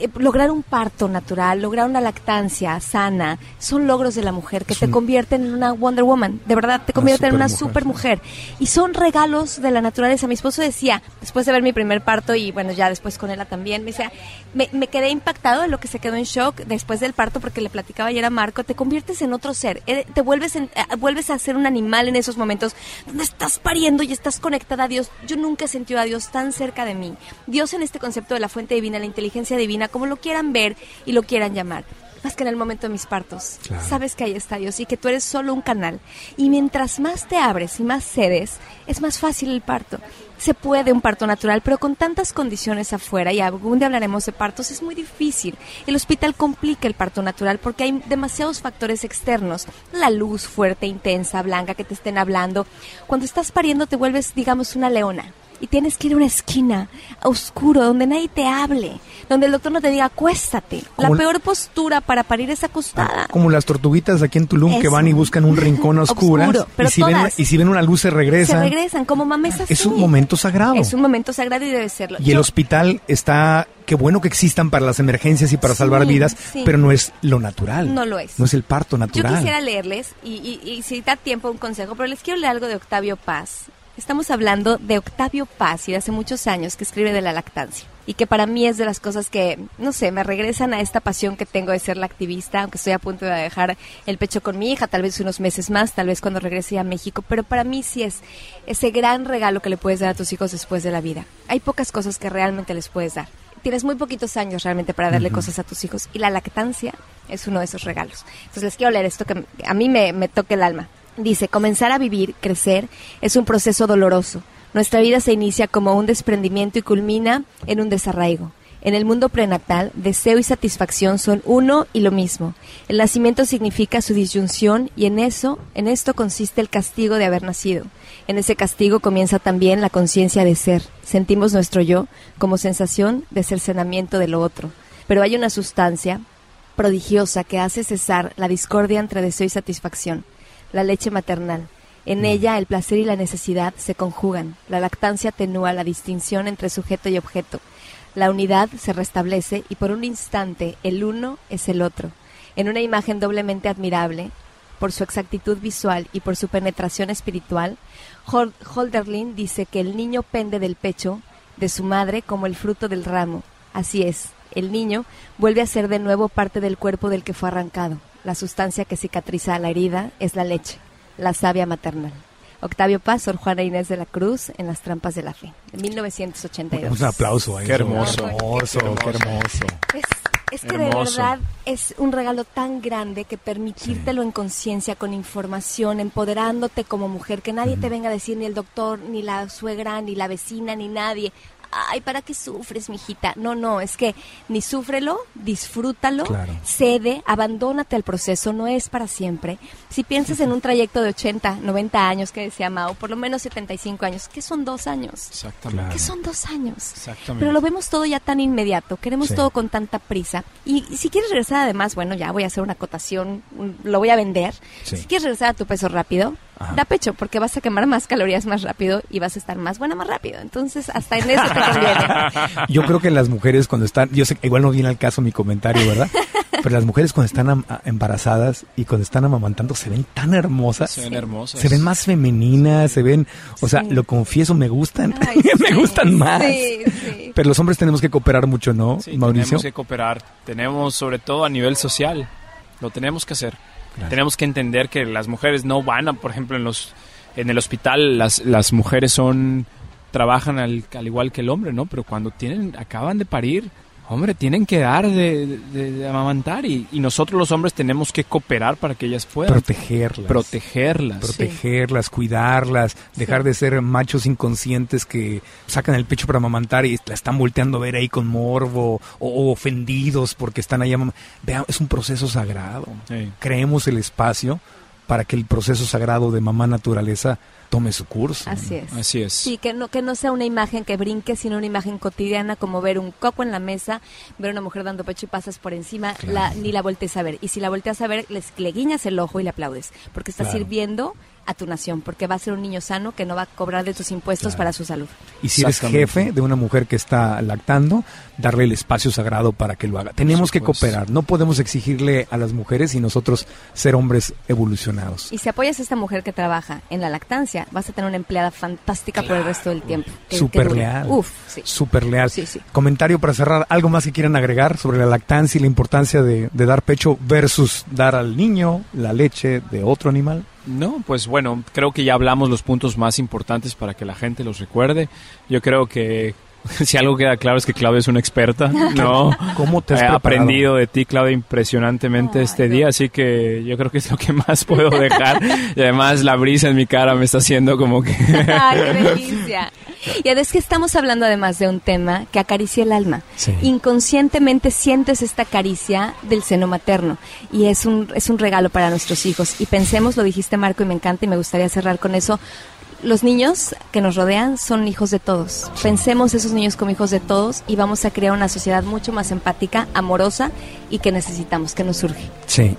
Eh, lograr un parto natural, lograr una lactancia sana, son logros de la mujer que te convierten en una Wonder Woman, de verdad, te convierten en una super mujer. Y son regalos de la naturaleza. Mi esposo decía, después de ver mi primer parto y bueno, ya después con ella también, me decía, me, me quedé impactado de lo que se quedó en shock después del parto porque le platicaba ayer a Marco, te conviertes en otro ser, eh, te vuelves, en, eh, vuelves a ser un animal en esos momentos donde estás pariendo y estás conectada a Dios. Yo nunca he sentido a Dios tan cerca de mí. Dios en este concepto de la fuente divina, la inteligencia divina, como lo quieran ver y lo quieran llamar. Más que en el momento de mis partos. Sabes que ahí está Dios y que tú eres solo un canal. Y mientras más te abres y más cedes, es más fácil el parto. Se puede un parto natural, pero con tantas condiciones afuera, y algún día hablaremos de partos, es muy difícil. El hospital complica el parto natural porque hay demasiados factores externos. La luz fuerte, intensa, blanca que te estén hablando. Cuando estás pariendo te vuelves, digamos, una leona y tienes que ir a una esquina, a oscuro, donde nadie te hable, donde el doctor no te diga acuéstate. La peor postura para parir es acostada. Como las tortuguitas aquí en Tulum que van y buscan un rincón <laughs> a oscuras y, si ven, y si ven una luz se regresan. Se regresan, como mames así. Es un momento sagrado. Es un momento sagrado y debe serlo. Y el hospital está, qué bueno que existan para las emergencias y para salvar vidas, pero no es lo natural. No lo es. No es el parto natural. Yo quisiera leerles, y, y, y si da tiempo un consejo, pero les quiero leer algo de Octavio Paz Estamos hablando de Octavio Paz y de hace muchos años que escribe de la lactancia y que para mí es de las cosas que, no sé, me regresan a esta pasión que tengo de ser la activista, aunque estoy a punto de dejar el pecho con mi hija, tal vez unos meses más, tal vez cuando regrese a México, pero para mí sí es ese gran regalo que le puedes dar a tus hijos después de la vida. Hay pocas cosas que realmente les puedes dar. Tienes muy poquitos años realmente para darle cosas a tus hijos y la lactancia es uno de esos regalos. Entonces les quiero leer esto que a mí me, me toca el alma. Dice, comenzar a vivir, crecer, es un proceso doloroso. Nuestra vida se inicia como un desprendimiento y culmina en un desarraigo. En el mundo prenatal, deseo y satisfacción son uno y lo mismo. El nacimiento significa su disyunción y en eso, en esto consiste el castigo de haber nacido. En ese castigo comienza también la conciencia de ser. Sentimos nuestro yo como sensación de cercenamiento de lo otro. Pero hay una sustancia prodigiosa que hace cesar la discordia entre deseo y satisfacción la leche maternal. En mm. ella el placer y la necesidad se conjugan. La lactancia atenúa la distinción entre sujeto y objeto. La unidad se restablece y por un instante el uno es el otro. En una imagen doblemente admirable, por su exactitud visual y por su penetración espiritual, Holderlin dice que el niño pende del pecho de su madre como el fruto del ramo. Así es, el niño vuelve a ser de nuevo parte del cuerpo del que fue arrancado. La sustancia que cicatriza la herida es la leche, la savia maternal. Octavio Paz, Sor Juana Inés de la Cruz, en Las Trampas de la Fe, de 1982. Un aplauso ahí. Qué hermoso. Qué hermoso, qué hermoso. Es, que de verdad es un regalo tan grande que permitírtelo en conciencia, con información, empoderándote como mujer, que nadie te venga a decir, ni el doctor, ni la suegra, ni la vecina, ni nadie ay, ¿para qué sufres, mijita? No, no, es que ni súfrelo, disfrútalo, Claro. cede, abandónate al proceso, no es para siempre. Si piensas en un trayecto de 80, 90 años, que decía Mao, por lo menos 75 años, ¿qué son dos años? Exactamente. ¿Qué son dos años? Exactamente. Pero lo vemos todo ya tan inmediato, queremos Sí. todo con tanta prisa. Y si quieres regresar además, bueno, ya voy a hacer una acotación, un- lo voy a vender. Sí. Si quieres regresar a tu peso rápido, Ajá. da pecho, porque vas a quemar más calorías más rápido y vas a estar más buena más rápido. Entonces, hasta en eso te conviene. <laughs> Yo creo que las mujeres cuando están, yo sé que igual no viene al caso mi comentario, ¿verdad? <laughs> Pero las mujeres cuando están embarazadas y cuando están amamantando se ven tan hermosas. Se ven hermosas. Se ven más femeninas, se ven, o sea, Sí. lo confieso, me gustan, Ay, <laughs> me sí, gustan más. Sí, sí. Pero los hombres tenemos que cooperar mucho, ¿no, Sí, Mauricio? tenemos que cooperar. Tenemos, sobre todo a nivel social, lo tenemos que hacer. Tenemos que entender que las mujeres no van a, por ejemplo, en los en el hospital las, las mujeres son trabajan al, al igual que el hombre, ¿no? Pero cuando tienen acaban de parir, hombre, tienen que dar de, de- de amamantar y, y nosotros los hombres tenemos que cooperar para que ellas puedan Protegerlas. protegerlas. protegerlas, cuidarlas, dejar de ser machos inconscientes que sacan el pecho para amamantar y la están volteando a ver ahí con morbo o, o ofendidos porque están ahí. Vean, es un proceso sagrado. Sí. Creemos el espacio para que el proceso sagrado de mamá naturaleza tome su curso. Así es. Así es. Sí, que no, que no sea una imagen que brinque, sino una imagen cotidiana como ver un coco en la mesa, ver una mujer dando pecho y pasas por encima, Claro. la, ni la voltees a ver. Y si la volteas a ver, les, le guiñas el ojo y le aplaudes, porque estás Claro. sirviendo a tu nación, porque va a ser un niño sano que no va a cobrar de tus impuestos Claro. para su salud. Y si eres jefe de una mujer que está lactando, darle el espacio sagrado para que lo haga. Tenemos que cooperar. No podemos exigirle a las mujeres y nosotros ser hombres evolucionados. Y si apoyas a esta mujer que trabaja en la lactancia, vas a tener una empleada fantástica por el resto del tiempo. Súper leal. Uf, sí. Súper leal. Sí, sí. Comentario para cerrar. ¿Algo más que quieran agregar sobre la lactancia y la importancia de, de dar pecho versus dar al niño la leche de otro animal? No, pues bueno, creo que ya hablamos los puntos más importantes para que la gente los recuerde. Yo creo que <laughs> si algo queda claro es que Claudia es una experta, ¿no? <laughs> ¿Cómo te has He preparado? aprendido de ti, Claudia, impresionantemente este día, así que yo creo que es lo que más puedo dejar. <laughs> y además la brisa en mi cara me está haciendo como que... Ay, qué delicia. Y es que estamos hablando además de un tema que acaricia el alma. Sí. Inconscientemente sientes esta caricia del seno materno y es un, es un regalo para nuestros hijos. Y pensemos, lo dijiste Marco y me encanta y me gustaría cerrar con eso. Los niños que nos rodean son hijos de todos. Pensemos esos niños como hijos de todos y vamos a crear una sociedad mucho más empática, amorosa y que necesitamos, que nos surge. Sí,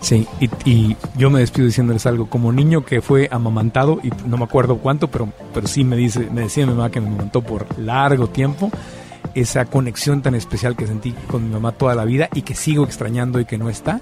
sí. Y, y yo me despido diciéndoles algo. Como niño que fue amamantado, y no me acuerdo cuánto, pero, pero sí me, dice, me decía mi mamá que me amamantó por largo tiempo. Esa conexión tan especial que sentí con mi mamá toda la vida y que sigo extrañando y que no está,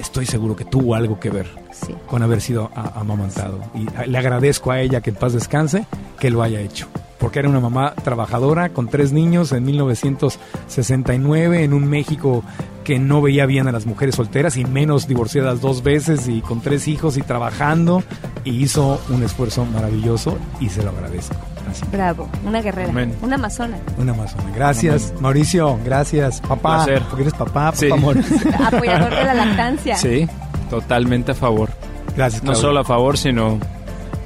estoy seguro que tuvo algo que ver Sí. con haber sido amamantado. Y le agradezco a ella que en paz descanse que lo haya hecho. Porque era una mamá trabajadora con tres niños en 1969 en un México que no veía bien a las mujeres solteras y menos divorciadas dos veces y con tres hijos y trabajando y hizo un esfuerzo maravilloso y se lo agradezco. Así. Bravo, una guerrera, Amén. una amazona. Una amazona. Gracias, Mauricio. Gracias, papá. Placer. Porque eres papá, papá Sí. amor. <laughs> Apoyador de la lactancia. Sí, totalmente a favor. Gracias, No solo a favor, sino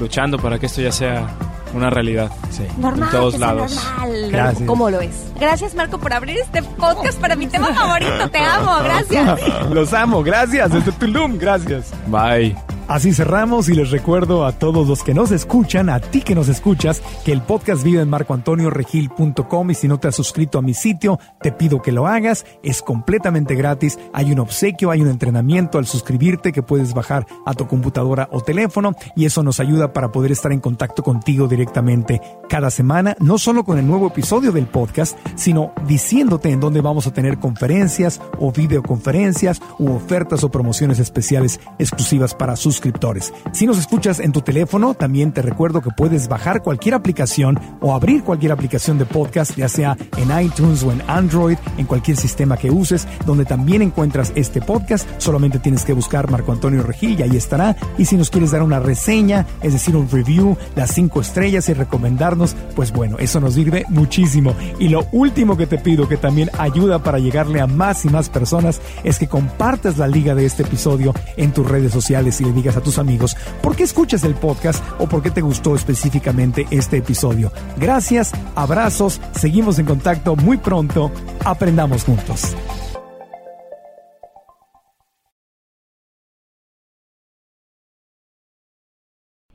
luchando para que esto ya sea una realidad. Sí. Normal, En todos lados. normal. Gracias. ¿Cómo lo es? Gracias, Marco, por abrir este podcast para mi tema favorito. Te amo, gracias. <laughs> Los amo, gracias. Desde Tulum, gracias. Bye. Así cerramos y les recuerdo a todos los que nos escuchan, a ti que nos escuchas, que el podcast vive en marcoantonioregil.com y si no te has suscrito a mi sitio, te pido que lo hagas, es completamente gratis, hay un obsequio, hay un entrenamiento al suscribirte que puedes bajar a tu computadora o teléfono y eso nos ayuda para poder estar en contacto contigo directamente cada semana, no solo con el nuevo episodio del podcast, sino diciéndote en dónde vamos a tener conferencias o videoconferencias u ofertas o promociones especiales exclusivas para suscriptores. Si nos escuchas en tu teléfono, también te recuerdo que puedes bajar cualquier aplicación o abrir cualquier aplicación de podcast, ya sea en iTunes o en Android, en cualquier sistema que uses, donde también encuentras este podcast. Solamente tienes que buscar Marco Antonio Regil y ahí estará. Y si nos quieres dar una reseña, es decir, un review, las cinco estrellas y recomendarnos, pues bueno, eso nos sirve muchísimo. Y lo último que te pido, que también ayuda para llegarle a más y más personas, es que compartas la liga de este episodio en tus redes sociales y le digas a tus amigos por qué escuchas el podcast o por qué te gustó específicamente este episodio. Gracias, abrazos, seguimos en contacto muy pronto, aprendamos juntos.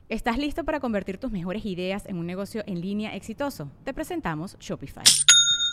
¿Estás listo para convertir tus mejores ideas en un negocio en línea exitoso? Te presentamos Shopify.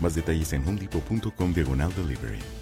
Más detalles en homedepot.com diagonal delivery.